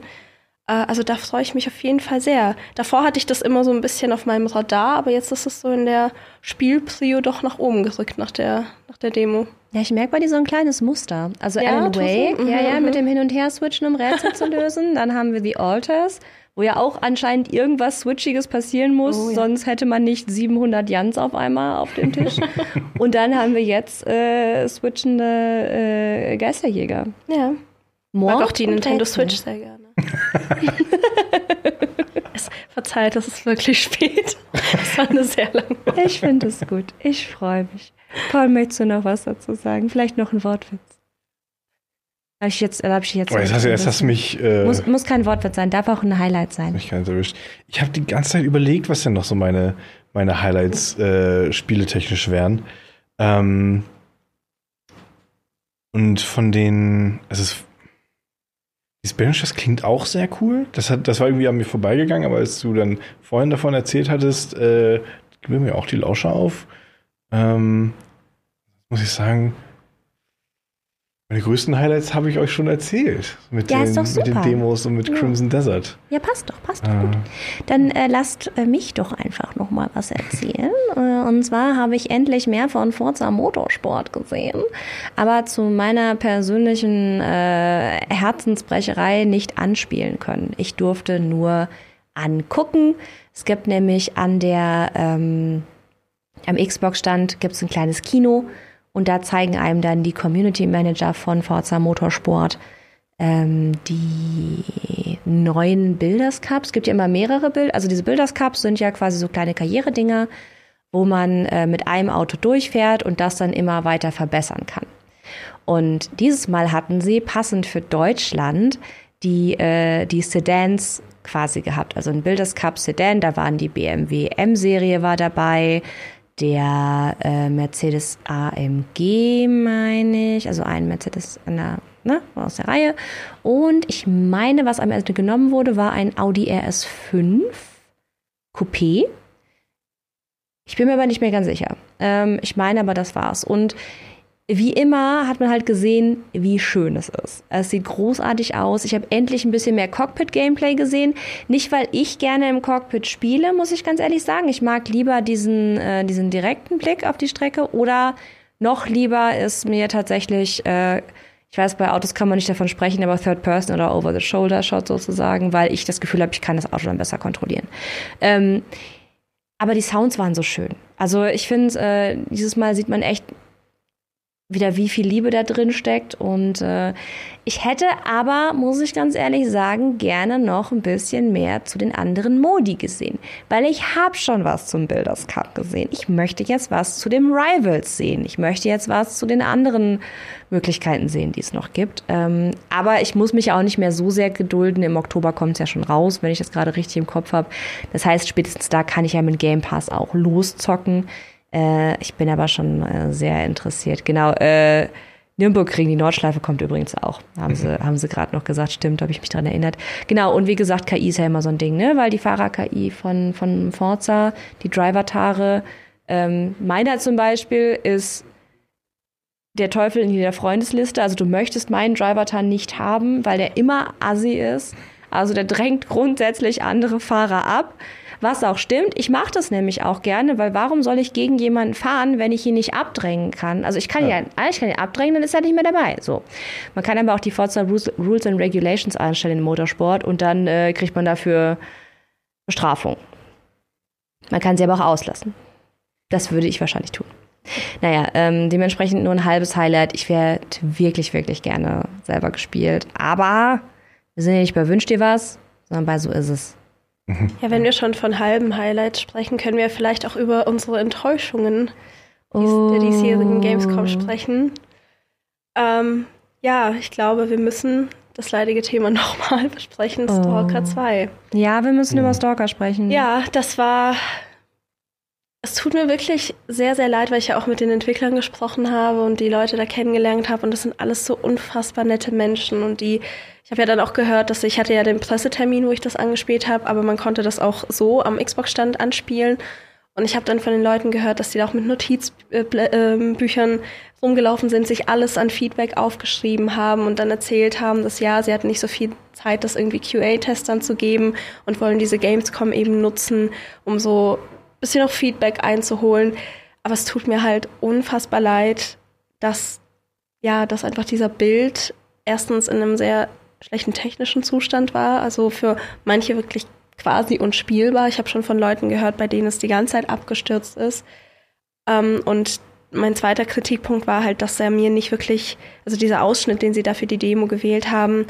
Äh, also da freue ich mich auf jeden Fall sehr. Davor hatte ich das immer so ein bisschen auf meinem Radar, aber jetzt ist es so in der Spielprio doch nach oben gerückt nach der, nach der Demo. Ja, ich merke bei dir so ein kleines Muster. Also ja, Alan Wake, mhm. ja, ja, mit dem Hin- und Her-Switchen, um Rätsel zu lösen. Dann haben wir The Alters, wo ja auch anscheinend irgendwas Switchiges passieren muss, oh, ja. sonst hätte man nicht 700 Jans auf einmal auf dem Tisch. und dann haben wir jetzt äh, switchende äh, Geisterjäger. Ja. Mord Mag auch die Nintendo. Switch sehr gerne. es verzeiht, es ist wirklich spät. Es war eine sehr lange. Ich finde es gut. Ich freue mich. Paul, möchtest du noch was dazu sagen? Vielleicht noch ein Wortwitz. Habe ich jetzt, hab ich jetzt. Oh, jetzt hast, jetzt hast du mich. Äh, muss, muss kein Wortwitz sein, darf auch ein Highlight sein. Mich ganz erwischt. Ich habe die ganze Zeit überlegt, was denn noch so meine, meine Highlights äh, spieletechnisch wären. Ähm, und von den, also es, die Spanish, das klingt auch sehr cool. Das, hat, das war irgendwie an mir vorbeigegangen, aber als du dann vorhin davon erzählt hattest, äh, geben mir auch die Lauscher auf. Ähm, muss ich sagen, meine größten Highlights habe ich euch schon erzählt. Mit, ja, den, mit den Demos und mit ja. Crimson Desert. Ja, passt doch, passt doch ah. gut. Dann äh, lasst äh, mich doch einfach noch mal was erzählen. äh, und zwar habe ich endlich mehr von Forza Motorsport gesehen, aber zu meiner persönlichen äh, Herzensbrecherei nicht anspielen können. Ich durfte nur angucken. Es gibt nämlich an der, ähm, am Xbox-Stand gibt es ein kleines Kino und da zeigen einem dann die Community Manager von Forza Motorsport ähm, die neuen Builders Cups. Es gibt ja immer mehrere Bilder. Also diese Builders Cups sind ja quasi so kleine Karrieredinger, wo man äh, mit einem Auto durchfährt und das dann immer weiter verbessern kann. Und dieses Mal hatten sie passend für Deutschland die, äh, die Sedans quasi gehabt. Also ein Builders Cup Sedan, da waren die BMW M-Serie war dabei, der äh, Mercedes AMG, meine ich, also ein Mercedes an der, ne, aus der Reihe. Und ich meine, was am Ende genommen wurde, war ein Audi RS5 Coupé. Ich bin mir aber nicht mehr ganz sicher. Ähm, ich meine aber, das war's. Und wie immer hat man halt gesehen, wie schön es ist. Es sieht großartig aus. Ich habe endlich ein bisschen mehr Cockpit-Gameplay gesehen. Nicht, weil ich gerne im Cockpit spiele, muss ich ganz ehrlich sagen. Ich mag lieber diesen, äh, diesen direkten Blick auf die Strecke oder noch lieber ist mir tatsächlich, äh, ich weiß, bei Autos kann man nicht davon sprechen, aber Third Person oder Over-the-Shoulder-Shot sozusagen, weil ich das Gefühl habe, ich kann das Auto dann besser kontrollieren. Ähm, aber die Sounds waren so schön. Also ich finde, äh, dieses Mal sieht man echt wieder, wie viel Liebe da drin steckt. Und äh, ich hätte aber, muss ich ganz ehrlich sagen, gerne noch ein bisschen mehr zu den anderen Modi gesehen. Weil ich habe schon was zum Builders Cup gesehen. Ich möchte jetzt was zu dem Rivals sehen. Ich möchte jetzt was zu den anderen Möglichkeiten sehen, die es noch gibt. Ähm, aber ich muss mich auch nicht mehr so sehr gedulden. Im Oktober kommt es ja schon raus, wenn ich das gerade richtig im Kopf habe. Das heißt, spätestens da kann ich ja mit Game Pass auch loszocken. Äh, ich bin aber schon äh, sehr interessiert. Genau, äh, Nürburgring, die Nordschleife kommt übrigens auch. Haben sie, mhm. haben sie gerade noch gesagt, stimmt, habe ich mich daran erinnert. Genau, und wie gesagt, KI ist ja immer so ein Ding, ne? Weil die Fahrer-KI von, von Forza, die Driver-Tare, ähm, meiner zum Beispiel ist der Teufel in jeder Freundesliste. Also du möchtest meinen Driver-Tar nicht haben, weil der immer assi ist. Also der drängt grundsätzlich andere Fahrer ab. Was auch stimmt. Ich mache das nämlich auch gerne, weil warum soll ich gegen jemanden fahren, wenn ich ihn nicht abdrängen kann? Also ich kann ja, ja ich kann ihn abdrängen, dann ist er nicht mehr dabei. So. Man kann aber auch die Forza Rules and Regulations einstellen im Motorsport und dann äh, kriegt man dafür Bestrafung. Man kann sie aber auch auslassen. Das würde ich wahrscheinlich tun. Naja, ähm, dementsprechend nur ein halbes Highlight. Ich werde wirklich, wirklich gerne selber gespielt. Aber wir sind ja nicht bei Wünsch dir was, sondern bei So ist es. Ja, wenn wir schon von halben Highlights sprechen, können wir vielleicht auch über unsere Enttäuschungen oh. der diesjährigen Gamescom sprechen. Ähm, ja, ich glaube, wir müssen das leidige Thema nochmal besprechen, Stalker oh. 2. Ja, wir müssen ja. über Stalker sprechen. Ja, das war. Es tut mir wirklich sehr, sehr leid, weil ich ja auch mit den Entwicklern gesprochen habe und die Leute da kennengelernt habe. Und das sind alles so unfassbar nette Menschen und die ich habe ja dann auch gehört, dass ich hatte ja den Pressetermin, wo ich das angespielt habe, aber man konnte das auch so am Xbox-Stand anspielen. Und ich habe dann von den Leuten gehört, dass die da auch mit Notizbüchern rumgelaufen sind, sich alles an Feedback aufgeschrieben haben und dann erzählt haben, dass ja, sie hatten nicht so viel Zeit, das irgendwie QA-Testern zu geben und wollen diese Gamescom eben nutzen, um so bisschen noch Feedback einzuholen. Aber es tut mir halt unfassbar leid, dass ja, dass einfach dieser Bild erstens in einem sehr schlechten technischen Zustand war. Also für manche wirklich quasi unspielbar. Ich habe schon von Leuten gehört, bei denen es die ganze Zeit abgestürzt ist. Ähm, und mein zweiter Kritikpunkt war halt, dass er mir nicht wirklich, also dieser Ausschnitt, den sie da für die Demo gewählt haben,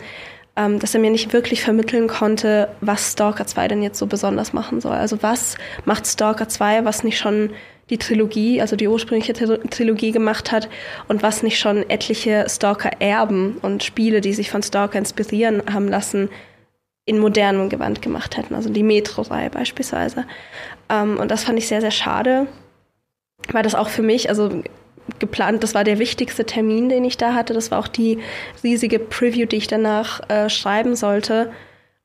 ähm, dass er mir nicht wirklich vermitteln konnte, was Stalker 2 denn jetzt so besonders machen soll. Also was macht Stalker 2, was nicht schon die Trilogie, also die ursprüngliche Trilogie gemacht hat und was nicht schon etliche Stalker-Erben und Spiele, die sich von Stalker inspirieren haben lassen, in modernem Gewand gemacht hätten. Also die Metro-Reihe beispielsweise. Ähm, und das fand ich sehr, sehr schade, weil das auch für mich, also geplant, das war der wichtigste Termin, den ich da hatte. Das war auch die riesige Preview, die ich danach äh, schreiben sollte.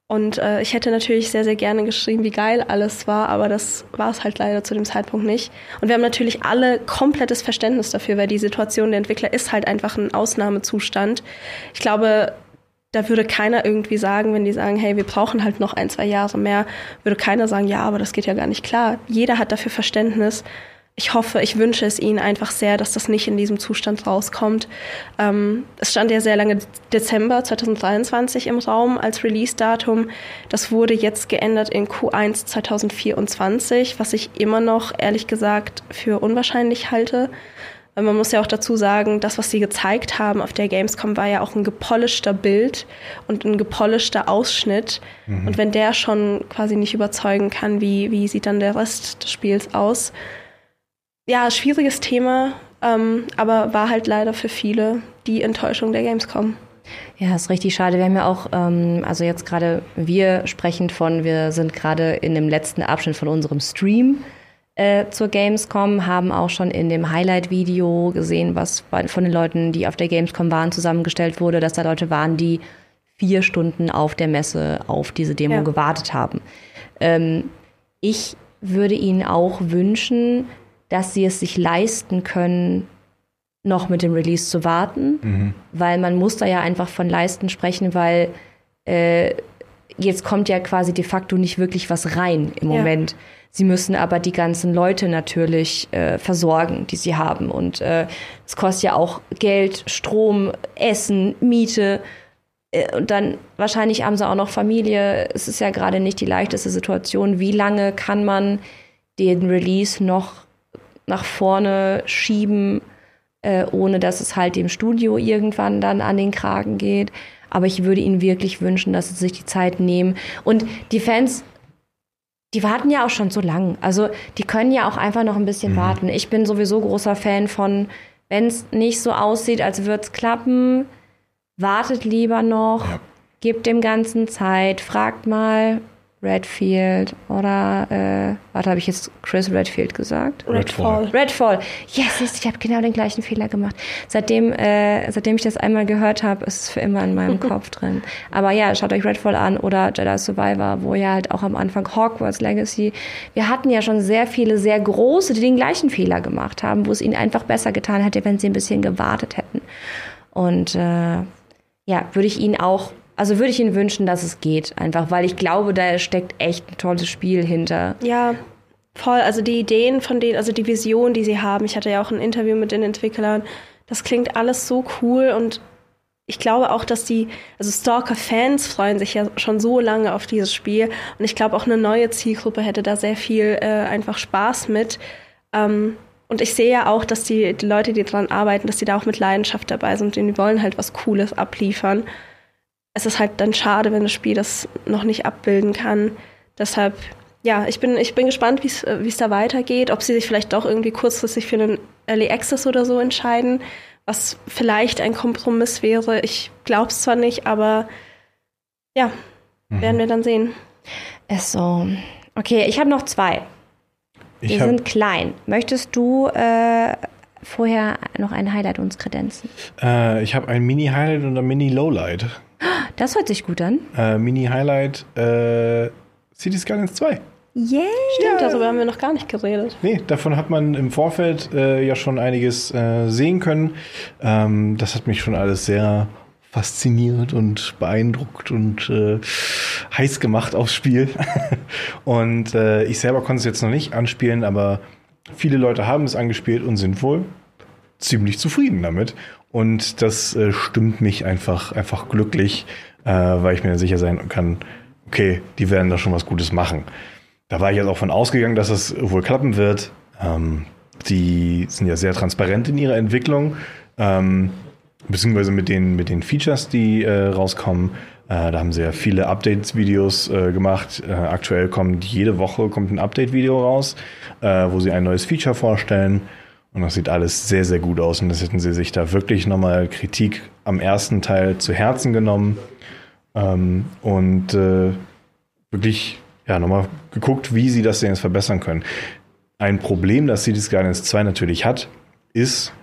Und äh, ich hätte natürlich sehr, sehr gerne geschrieben, wie geil alles war, aber das war es halt leider zu dem Zeitpunkt nicht. Und wir haben natürlich alle komplettes Verständnis dafür, weil die Situation der Entwickler ist halt einfach ein Ausnahmezustand. Ich glaube, da würde keiner irgendwie sagen, wenn die sagen, hey, wir brauchen halt noch ein, zwei Jahre mehr, würde keiner sagen, ja, aber das geht ja gar nicht klar. Jeder hat dafür Verständnis. Ich hoffe, ich wünsche es ihnen einfach sehr, dass das nicht in diesem Zustand rauskommt. Ähm, es stand ja sehr lange Dezember 2023 im Raum als Release-Datum. Das wurde jetzt geändert in Q1 2024, was ich immer noch, ehrlich gesagt, für unwahrscheinlich halte. Man muss ja auch dazu sagen, das, was sie gezeigt haben auf der Gamescom, war ja auch ein gepolischter Bild und ein gepolischter Ausschnitt. Mhm. Und wenn der schon quasi nicht überzeugen kann, wie, wie sieht dann der Rest des Spiels aus? Ja, schwieriges Thema, ähm, aber war halt leider für viele die Enttäuschung der Gamescom. Ja, ist richtig schade. Wir haben ja auch, ähm, also jetzt gerade wir sprechen von, wir sind gerade in dem letzten Abschnitt von unserem Stream äh, zur Gamescom, haben auch schon in dem Highlight-Video gesehen, was von den Leuten, die auf der Gamescom waren, zusammengestellt wurde, dass da Leute waren, die vier Stunden auf der Messe auf diese Demo ja. gewartet haben. Ähm, ich würde Ihnen auch wünschen, dass sie es sich leisten können, noch mit dem Release zu warten, mhm. weil man muss da ja einfach von leisten sprechen, weil äh, jetzt kommt ja quasi de facto nicht wirklich was rein im ja. Moment. Sie müssen aber die ganzen Leute natürlich äh, versorgen, die sie haben. Und äh, es kostet ja auch Geld, Strom, Essen, Miete. Äh, und dann wahrscheinlich haben sie auch noch Familie. Es ist ja gerade nicht die leichteste Situation. Wie lange kann man den Release noch nach vorne schieben, äh, ohne dass es halt dem Studio irgendwann dann an den Kragen geht. Aber ich würde ihnen wirklich wünschen, dass sie sich die Zeit nehmen. Und die Fans, die warten ja auch schon so lang. Also die können ja auch einfach noch ein bisschen mhm. warten. Ich bin sowieso großer Fan von, wenn es nicht so aussieht, als würde es klappen, wartet lieber noch, ja. gebt dem Ganzen Zeit, fragt mal, Redfield oder, äh, warte, habe ich jetzt Chris Redfield gesagt? Redfall. Redfall. Yes, ich habe genau den gleichen Fehler gemacht. Seitdem, äh, seitdem ich das einmal gehört habe, ist es für immer in meinem Kopf drin. Aber ja, schaut euch Redfall an oder Jedi Survivor, wo ja halt auch am Anfang Hogwarts Legacy. Wir hatten ja schon sehr viele, sehr große, die den gleichen Fehler gemacht haben, wo es ihnen einfach besser getan hätte, wenn sie ein bisschen gewartet hätten. Und äh, ja, würde ich ihnen auch also würde ich Ihnen wünschen, dass es geht, einfach, weil ich glaube, da steckt echt ein tolles Spiel hinter. Ja, voll. Also die Ideen von denen, also die Vision, die sie haben. Ich hatte ja auch ein Interview mit den Entwicklern. Das klingt alles so cool und ich glaube auch, dass die, also Stalker-Fans freuen sich ja schon so lange auf dieses Spiel und ich glaube auch eine neue Zielgruppe hätte da sehr viel äh, einfach Spaß mit. Ähm, und ich sehe ja auch, dass die, die Leute, die daran arbeiten, dass die da auch mit Leidenschaft dabei sind und die wollen halt was Cooles abliefern es ist halt dann schade, wenn das Spiel das noch nicht abbilden kann. Deshalb, ja, ich bin, ich bin gespannt, wie es da weitergeht, ob sie sich vielleicht doch irgendwie kurzfristig für einen Early Access oder so entscheiden, was vielleicht ein Kompromiss wäre. Ich glaube es zwar nicht, aber ja, mhm. werden wir dann sehen. Ist so. Okay, ich habe noch zwei. Ich Die sind klein. Möchtest du äh, vorher noch ein Highlight uns kredenzen? Äh, ich habe ein Mini-Highlight und ein Mini-Lowlight. Das hört sich gut an. Äh, Mini-Highlight äh, City Skylines 2. Yeah. Stimmt, darüber haben wir noch gar nicht geredet. Nee, davon hat man im Vorfeld äh, ja schon einiges äh, sehen können. Ähm, das hat mich schon alles sehr fasziniert und beeindruckt und äh, heiß gemacht aufs Spiel. und äh, ich selber konnte es jetzt noch nicht anspielen, aber viele Leute haben es angespielt und sind wohl ziemlich zufrieden damit. Und das äh, stimmt mich einfach, einfach glücklich, äh, weil ich mir sicher sein kann, okay, die werden da schon was Gutes machen. Da war ich jetzt auch von ausgegangen, dass es wohl klappen wird. Ähm, die sind ja sehr transparent in ihrer Entwicklung, ähm, beziehungsweise mit den, mit den Features, die äh, rauskommen. Äh, da haben sie ja viele Updates-Videos äh, gemacht. Äh, aktuell kommt jede Woche kommt ein Update-Video raus, äh, wo sie ein neues Feature vorstellen. Und das sieht alles sehr, sehr gut aus. Und das hätten sie sich da wirklich nochmal Kritik am ersten Teil zu Herzen genommen. Ähm, und äh, wirklich ja, nochmal geguckt, wie sie das denn jetzt verbessern können. Ein Problem, das Cities Skylines 2 natürlich hat, ist,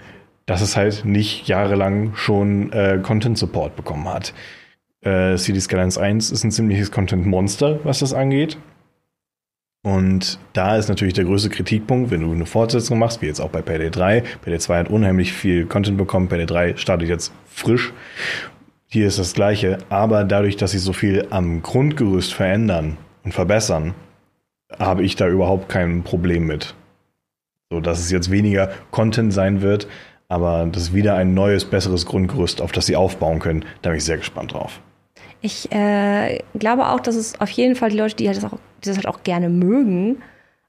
dass es halt nicht jahrelang schon äh, Content Support bekommen hat. Äh, Cities Skylines 1 ist ein ziemliches Content Monster, was das angeht. Und da ist natürlich der größte Kritikpunkt, wenn du eine Fortsetzung machst, wie jetzt auch bei Payday 3. Payday 2 hat unheimlich viel Content bekommen, Payday 3 startet jetzt frisch. Hier ist das gleiche, aber dadurch, dass sie so viel am Grundgerüst verändern und verbessern, habe ich da überhaupt kein Problem mit. So dass es jetzt weniger Content sein wird, aber das ist wieder ein neues, besseres Grundgerüst, auf das sie aufbauen können. Da bin ich sehr gespannt drauf. Ich äh, glaube auch, dass es auf jeden Fall die Leute, die, halt das, auch, die das halt auch gerne mögen,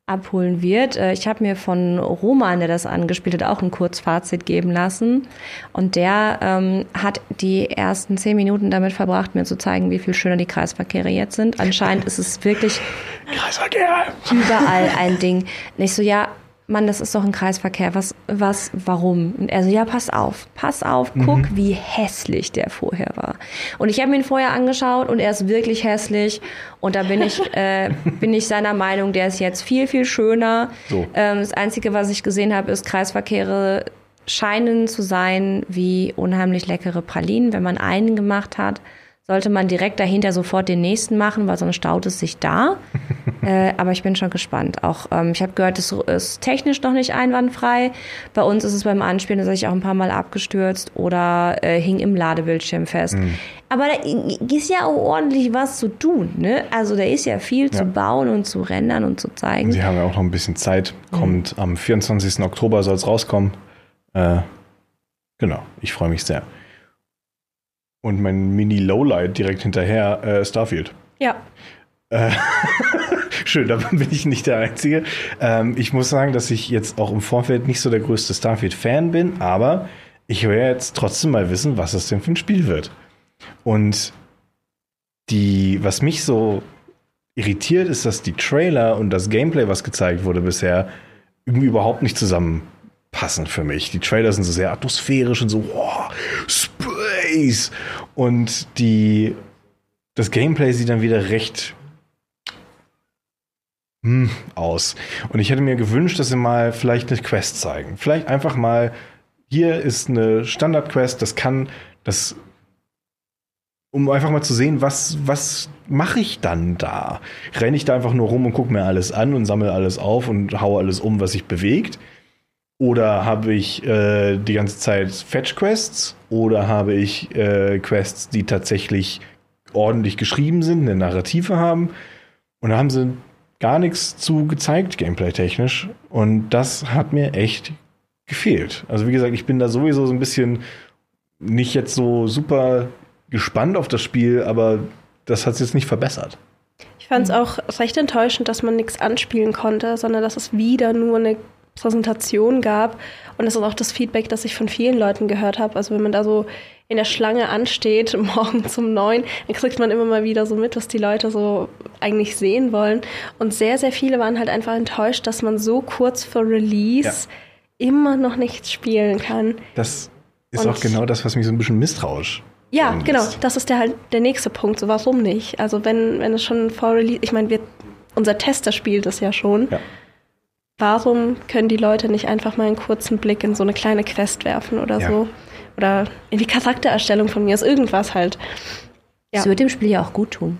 abholen wird. Äh, ich habe mir von Roman, der das angespielt hat, auch ein Kurzfazit geben lassen. Und der ähm, hat die ersten zehn Minuten damit verbracht, mir zu zeigen, wie viel schöner die Kreisverkehre jetzt sind. Anscheinend ist es wirklich überall ein Ding. Nicht so, ja, Mann, das ist doch ein Kreisverkehr. Was, was, warum? Und er so, ja, pass auf, pass auf, guck, mhm. wie hässlich der vorher war. Und ich habe ihn vorher angeschaut und er ist wirklich hässlich. Und da bin ich, äh, bin ich seiner Meinung, der ist jetzt viel, viel schöner. So. Ähm, das Einzige, was ich gesehen habe, ist Kreisverkehre scheinen zu sein wie unheimlich leckere Pralinen, wenn man einen gemacht hat sollte man direkt dahinter sofort den nächsten machen, weil sonst staut es sich da. äh, aber ich bin schon gespannt. Auch ähm, ich habe gehört, es ist technisch noch nicht einwandfrei. Bei uns ist es beim Anspielen tatsächlich auch ein paar Mal abgestürzt oder äh, hing im Ladebildschirm fest. Mhm. Aber da ist ja auch ordentlich was zu tun. Ne? Also da ist ja viel ja. zu bauen und zu rendern und zu zeigen. Sie haben ja auch noch ein bisschen Zeit. Kommt mhm. am 24. Oktober soll es rauskommen. Äh, genau, ich freue mich sehr. Und mein Mini-Lowlight direkt hinterher, äh, Starfield. Ja. Äh, schön, da bin ich nicht der Einzige. Ähm, ich muss sagen, dass ich jetzt auch im Vorfeld nicht so der größte Starfield-Fan bin, aber ich will jetzt trotzdem mal wissen, was es denn für ein Spiel wird. Und die, was mich so irritiert, ist, dass die Trailer und das Gameplay, was gezeigt wurde bisher, irgendwie überhaupt nicht zusammenpassen für mich. Die Trailer sind so sehr atmosphärisch und so, oh, Space. Und die, das Gameplay sieht dann wieder recht hm, aus. Und ich hätte mir gewünscht, dass sie mal vielleicht eine Quest zeigen. Vielleicht einfach mal, hier ist eine Standard-Quest, das kann, das, um einfach mal zu sehen, was, was mache ich dann da? Renne ich da einfach nur rum und gucke mir alles an und sammle alles auf und haue alles um, was sich bewegt? Oder habe ich äh, die ganze Zeit Fetch-Quests? Oder habe ich äh, Quests, die tatsächlich ordentlich geschrieben sind, eine Narrative haben? Und da haben sie gar nichts zu gezeigt, gameplay-technisch. Und das hat mir echt gefehlt. Also wie gesagt, ich bin da sowieso so ein bisschen nicht jetzt so super gespannt auf das Spiel, aber das hat es jetzt nicht verbessert. Ich fand es auch recht enttäuschend, dass man nichts anspielen konnte, sondern dass es wieder nur eine Präsentation gab. Und das ist auch das Feedback, das ich von vielen Leuten gehört habe. Also wenn man da so in der Schlange ansteht, morgen zum neun, dann kriegt man immer mal wieder so mit, was die Leute so eigentlich sehen wollen. Und sehr, sehr viele waren halt einfach enttäuscht, dass man so kurz vor Release ja. immer noch nichts spielen kann. Das ist Und auch genau das, was mich so ein bisschen misstrauisch ja, genau. Das ist der halt der nächste Punkt. So, warum nicht? Also wenn, wenn es schon vor Release, ich meine, unser Tester spielt es ja schon. Ja. Warum können die Leute nicht einfach mal einen kurzen Blick in so eine kleine Quest werfen oder ja. so? Oder in die Charaktererstellung von mir ist irgendwas halt. Ja. Das wird dem Spiel ja auch gut tun.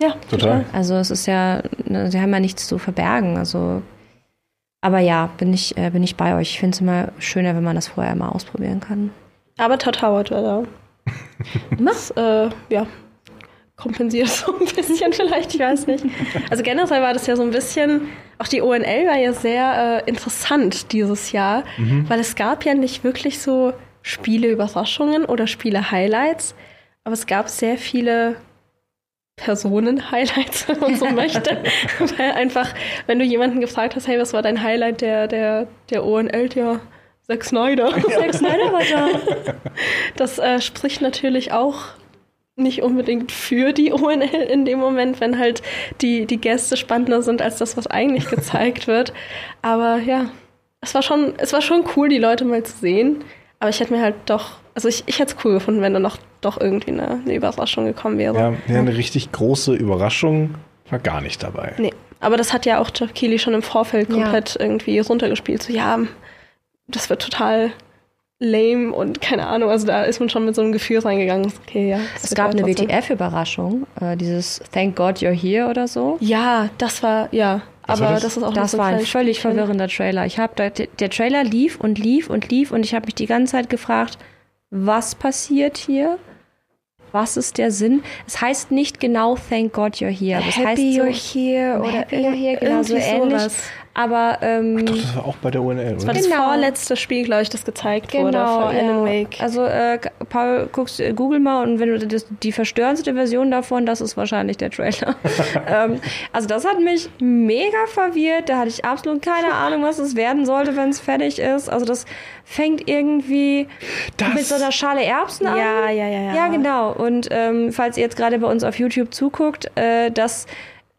Ja, total. Also es ist ja, ne, sie haben ja nichts zu verbergen. Also, aber ja, bin ich, äh, bin ich bei euch. Ich finde es immer schöner, wenn man das vorher mal ausprobieren kann. Aber Todd Howard war da. das, äh, ja, kompensiert so ein bisschen vielleicht, ich weiß nicht. Also generell war das ja so ein bisschen, auch die ONL war ja sehr äh, interessant dieses Jahr, mhm. weil es gab ja nicht wirklich so Spiele-Überraschungen oder Spiele-Highlights, aber es gab sehr viele Personen-Highlights, wenn man so möchte. weil einfach, wenn du jemanden gefragt hast, hey, was war dein Highlight der, der, der ONL, ja, Zack Snyder. Zack Snyder war da. Das äh, spricht natürlich auch nicht unbedingt für die ONL in dem Moment, wenn halt die, die Gäste spannender sind als das, was eigentlich gezeigt wird. Aber ja, es war schon, es war schon cool, die Leute mal zu sehen. Aber ich hätte mir halt doch, also ich, ich hätte es cool gefunden, wenn da noch doch irgendwie eine, eine Überraschung gekommen wäre. Ja, ja, eine richtig große Überraschung war gar nicht dabei. Nee, aber das hat ja auch Jeff Keighley schon im Vorfeld komplett ja. irgendwie runtergespielt. So, ja, das wird total lame und keine Ahnung. Also da ist man schon mit so einem Gefühl reingegangen. Okay, ja. Es gab eine WTF-Überraschung, äh, dieses Thank God You're Here oder so. Ja, das war, ja. Aber war das? das? ist auch Das so war ein völlig verwirrender Trailer. Ich habe der, der Trailer lief und lief und lief und ich habe mich die ganze Zeit gefragt, was passiert hier? Was ist der Sinn? Es heißt nicht genau Thank God You're Here. Happy heißt so, You're Here oder Happy You're Here, genau so ähnlich. Sowas. Aber ähm, Doch, das war auch bei der UNL, Das war oder? das Genau. vorletzte Spiel, glaube ich, das gezeigt wurde Genau, vor Alan ja. Wake. Also äh, Paul, guckst, äh, google mal und wenn du das, die verstörendste Version davon, das ist wahrscheinlich der Trailer. ähm, also das hat mich mega verwirrt. Da hatte ich absolut keine Ahnung, was es werden sollte, wenn es fertig ist. Also das fängt irgendwie Das- mit so einer Schale Erbsen an. Ja, ja, ja, ja. Ja, genau. Und ähm, falls ihr jetzt gerade bei uns auf YouTube zuguckt, äh, das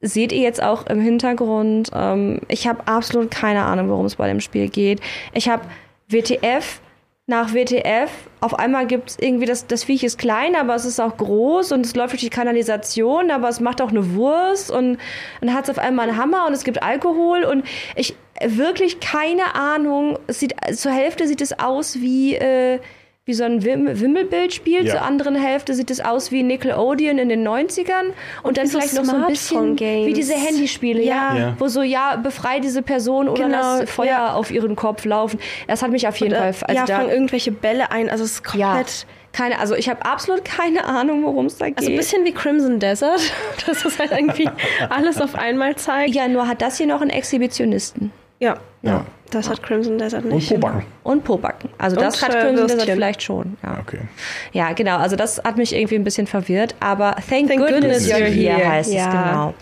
seht ihr jetzt auch im Hintergrund. Ähm, ich habe absolut keine Ahnung, worum es bei dem Spiel geht. Ich habe WTF nach WTF. Auf einmal gibt es irgendwie, das, das Viech ist klein, aber es ist auch groß und es läuft durch die Kanalisation, aber es macht auch eine Wurst und dann hat es auf einmal einen Hammer und es gibt Alkohol und ich wirklich keine Ahnung. Es sieht, zur Hälfte sieht es aus wie, äh, wie so ein Wim Wimmelbildspiel, Ja. zur anderen Hälfte sieht es aus wie Nickelodeon in den 90ern und, dann wie so vielleicht noch so ein bisschen Smartphone-Games. wie diese Handyspiele, ja. Ja. Ja. wo so, ja, befrei diese Person oder Genau, lass Feuer ja. auf ihren Kopf laufen. Das hat mich auf jeden Oder, Fall, also ja, da, fangen irgendwelche Bälle ein. Also es ist ja, komplett. keine, also ich habe absolut keine Ahnung, worum es da geht. Also ein bisschen wie Crimson Desert, dass es halt irgendwie alles auf einmal zeigt. ja, nur hat das hier noch einen Exhibitionisten. Ja, Ja. das hat Crimson Desert Und nicht. Pobacken. Und Pobacken. Also das Und, hat äh, Crimson Desert Würstchen. vielleicht schon. Ja. Okay. ja, genau. Also das hat mich irgendwie ein bisschen verwirrt. Aber thank, Thank goodness, goodness you're here, here. heißt es Ja. genau.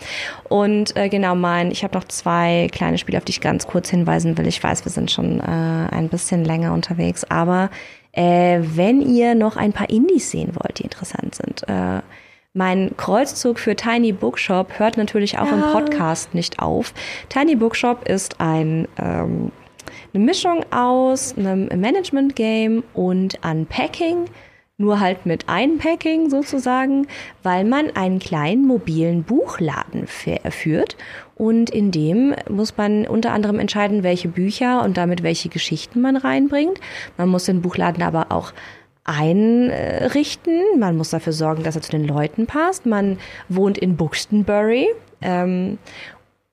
Und äh, genau mein, ich habe noch zwei kleine Spiele, auf die ich ganz kurz hinweisen will. Ich weiß, wir sind schon äh, ein bisschen länger unterwegs, aber äh, wenn ihr noch ein paar Indies sehen wollt, die interessant sind, äh, mein Kreuzzug für Tiny Bookshop hört natürlich auch im Ja. Podcast nicht auf. Tiny Bookshop ist ein ähm, eine Mischung aus einem Management-Game und Unpacking, nur halt mit Einpacking sozusagen, weil man einen kleinen mobilen Buchladen führt und in dem muss man unter anderem entscheiden, welche Bücher und damit welche Geschichten man reinbringt. Man muss den Buchladen aber auch einrichten. Man muss dafür sorgen, dass er zu den Leuten passt. Man wohnt in Buxtonbury. Ähm,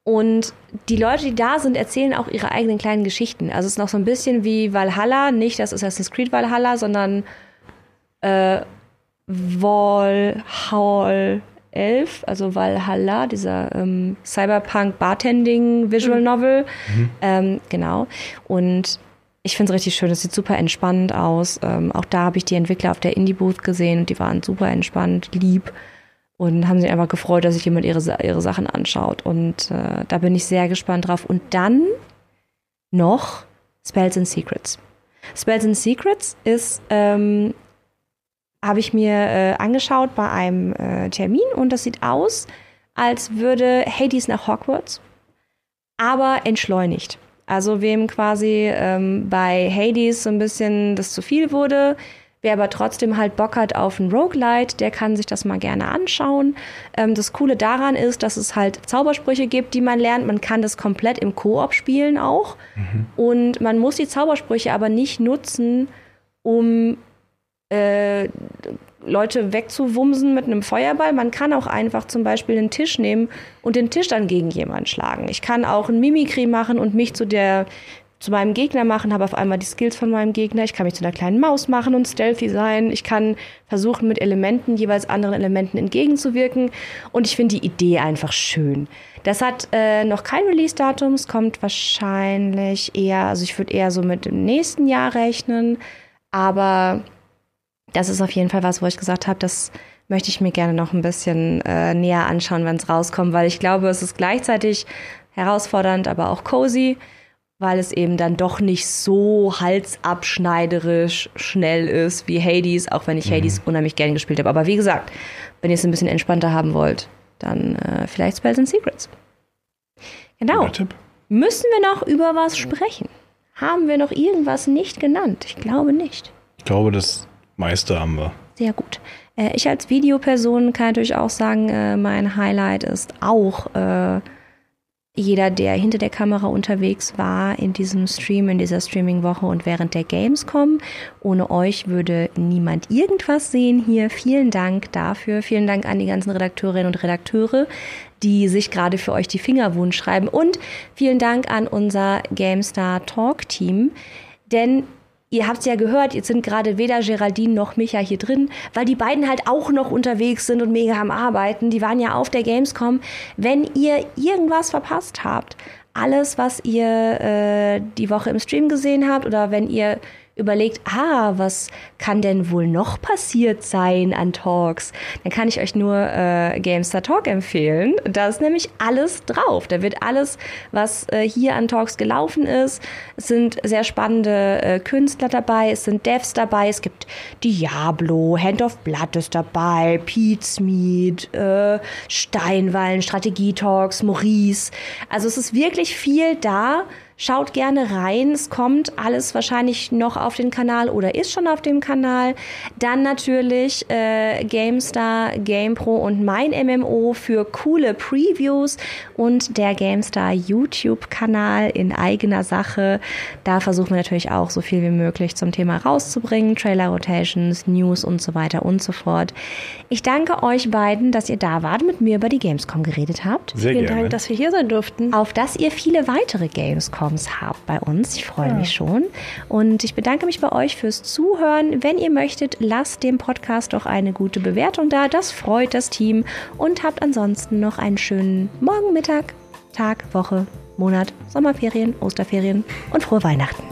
und die Leute, die da sind, erzählen auch ihre eigenen kleinen Geschichten. Also es ist noch so ein bisschen wie Valhalla, nicht das Assassin's Creed Valhalla, sondern äh, Valhall 11, also Valhalla, dieser ähm, Cyberpunk Bartending Visual Novel. Ähm, genau. Und ich finde es richtig schön, es sieht super entspannt aus. Ähm, auch da habe ich die Entwickler auf der Indie-Booth gesehen und die waren super entspannt, lieb und haben sich einfach gefreut, dass sich jemand ihre, ihre Sachen anschaut. Und äh, da bin ich sehr gespannt drauf. Und dann noch Spells and Secrets. Spells and Secrets ist, ähm, habe ich mir äh, angeschaut bei einem äh, Termin und das sieht aus, als würde Hades nach Hogwarts, aber entschleunigt. Also wem quasi ähm, bei Hades so ein bisschen das zu viel wurde, wer aber trotzdem halt Bock hat auf ein Roguelite, der kann sich das mal gerne anschauen. Ähm, das Coole daran ist, dass es halt Zaubersprüche gibt, die man lernt. Man kann das komplett im Koop spielen auch. Und man muss die Zaubersprüche aber nicht nutzen, um äh, Leute wegzuwumsen mit einem Feuerball. Man kann auch einfach zum Beispiel einen Tisch nehmen und den Tisch dann gegen jemanden schlagen. Ich kann auch ein Mimikry machen und mich zu der zu meinem Gegner machen, habe auf einmal die Skills von meinem Gegner. Ich kann mich zu einer kleinen Maus machen und stealthy sein. Ich kann versuchen, mit Elementen jeweils anderen Elementen entgegenzuwirken. Und ich finde die Idee einfach schön. Das hat äh, noch kein Release-Datum. Es kommt wahrscheinlich eher, also ich würde eher so mit dem nächsten Jahr rechnen. Aber das ist auf jeden Fall was, wo ich gesagt habe, das möchte ich mir gerne noch ein bisschen äh, näher anschauen, wenn es rauskommt, weil ich glaube, es ist gleichzeitig herausfordernd, aber auch cozy, weil es eben dann doch nicht so halsabschneiderisch schnell ist wie Hades, auch wenn ich Hades unheimlich gern gespielt habe. Aber wie gesagt, wenn ihr es ein bisschen entspannter haben wollt, dann äh, vielleicht Spells and Secrets. Genau. Müssen wir noch über was sprechen? Haben wir noch irgendwas nicht genannt? Ich glaube nicht. Ich glaube, das meiste haben wir. Sehr gut. Äh, ich als Videoperson kann natürlich auch sagen, äh, mein Highlight ist auch äh, jeder, der hinter der Kamera unterwegs war in diesem Stream, in dieser Streaming-Woche und während der Gamescom. Ohne euch würde niemand irgendwas sehen hier. Vielen Dank dafür. Vielen Dank an die ganzen Redakteurinnen und Redakteure, die sich gerade für euch die Finger wund schreiben. Und vielen Dank an unser GameStar Talk Team, denn ihr habt es ja gehört, jetzt sind gerade weder Geraldine noch Micha hier drin, weil die beiden halt auch noch unterwegs sind und mega am Arbeiten. Die waren ja auf der Gamescom. Wenn ihr irgendwas verpasst habt, alles, was ihr äh, die Woche im Stream gesehen habt oder wenn ihr überlegt, ah, was kann denn wohl noch passiert sein an Talks, dann kann ich euch nur äh, Gamestar Talk empfehlen. Da ist nämlich alles drauf. Da wird alles, was äh, hier an Talks gelaufen ist. Es sind sehr spannende äh, Künstler dabei, es sind Devs dabei, es gibt Diablo, Hand of Blood ist dabei, Pete's Meat, äh, Steinwallen, Strategie-Talks, Maurice. Also es ist wirklich viel da Schaut gerne rein. Es kommt alles wahrscheinlich noch auf den Kanal oder ist schon auf dem Kanal. Dann natürlich äh, GameStar, GamePro und mein MMO für coole Previews und der GameStar YouTube-Kanal in eigener Sache. Da versuchen wir natürlich auch so viel wie möglich zum Thema rauszubringen. Trailer Rotations, News und so weiter und so fort. Ich danke euch beiden, dass ihr da wart, mit mir über die Gamescom geredet habt. Sehr Vielen gerne. Dank, dass wir hier sein durften. Auf dass ihr viele weitere Gamescom Sitcoms habt bei uns. Ich freue mich schon. Und ich bedanke mich bei euch fürs Zuhören. Wenn ihr möchtet, lasst dem Podcast doch eine gute Bewertung da. Das freut das Team. Und habt ansonsten noch einen schönen Morgen, Mittag, Tag, Woche, Monat, Sommerferien, Osterferien und frohe Weihnachten.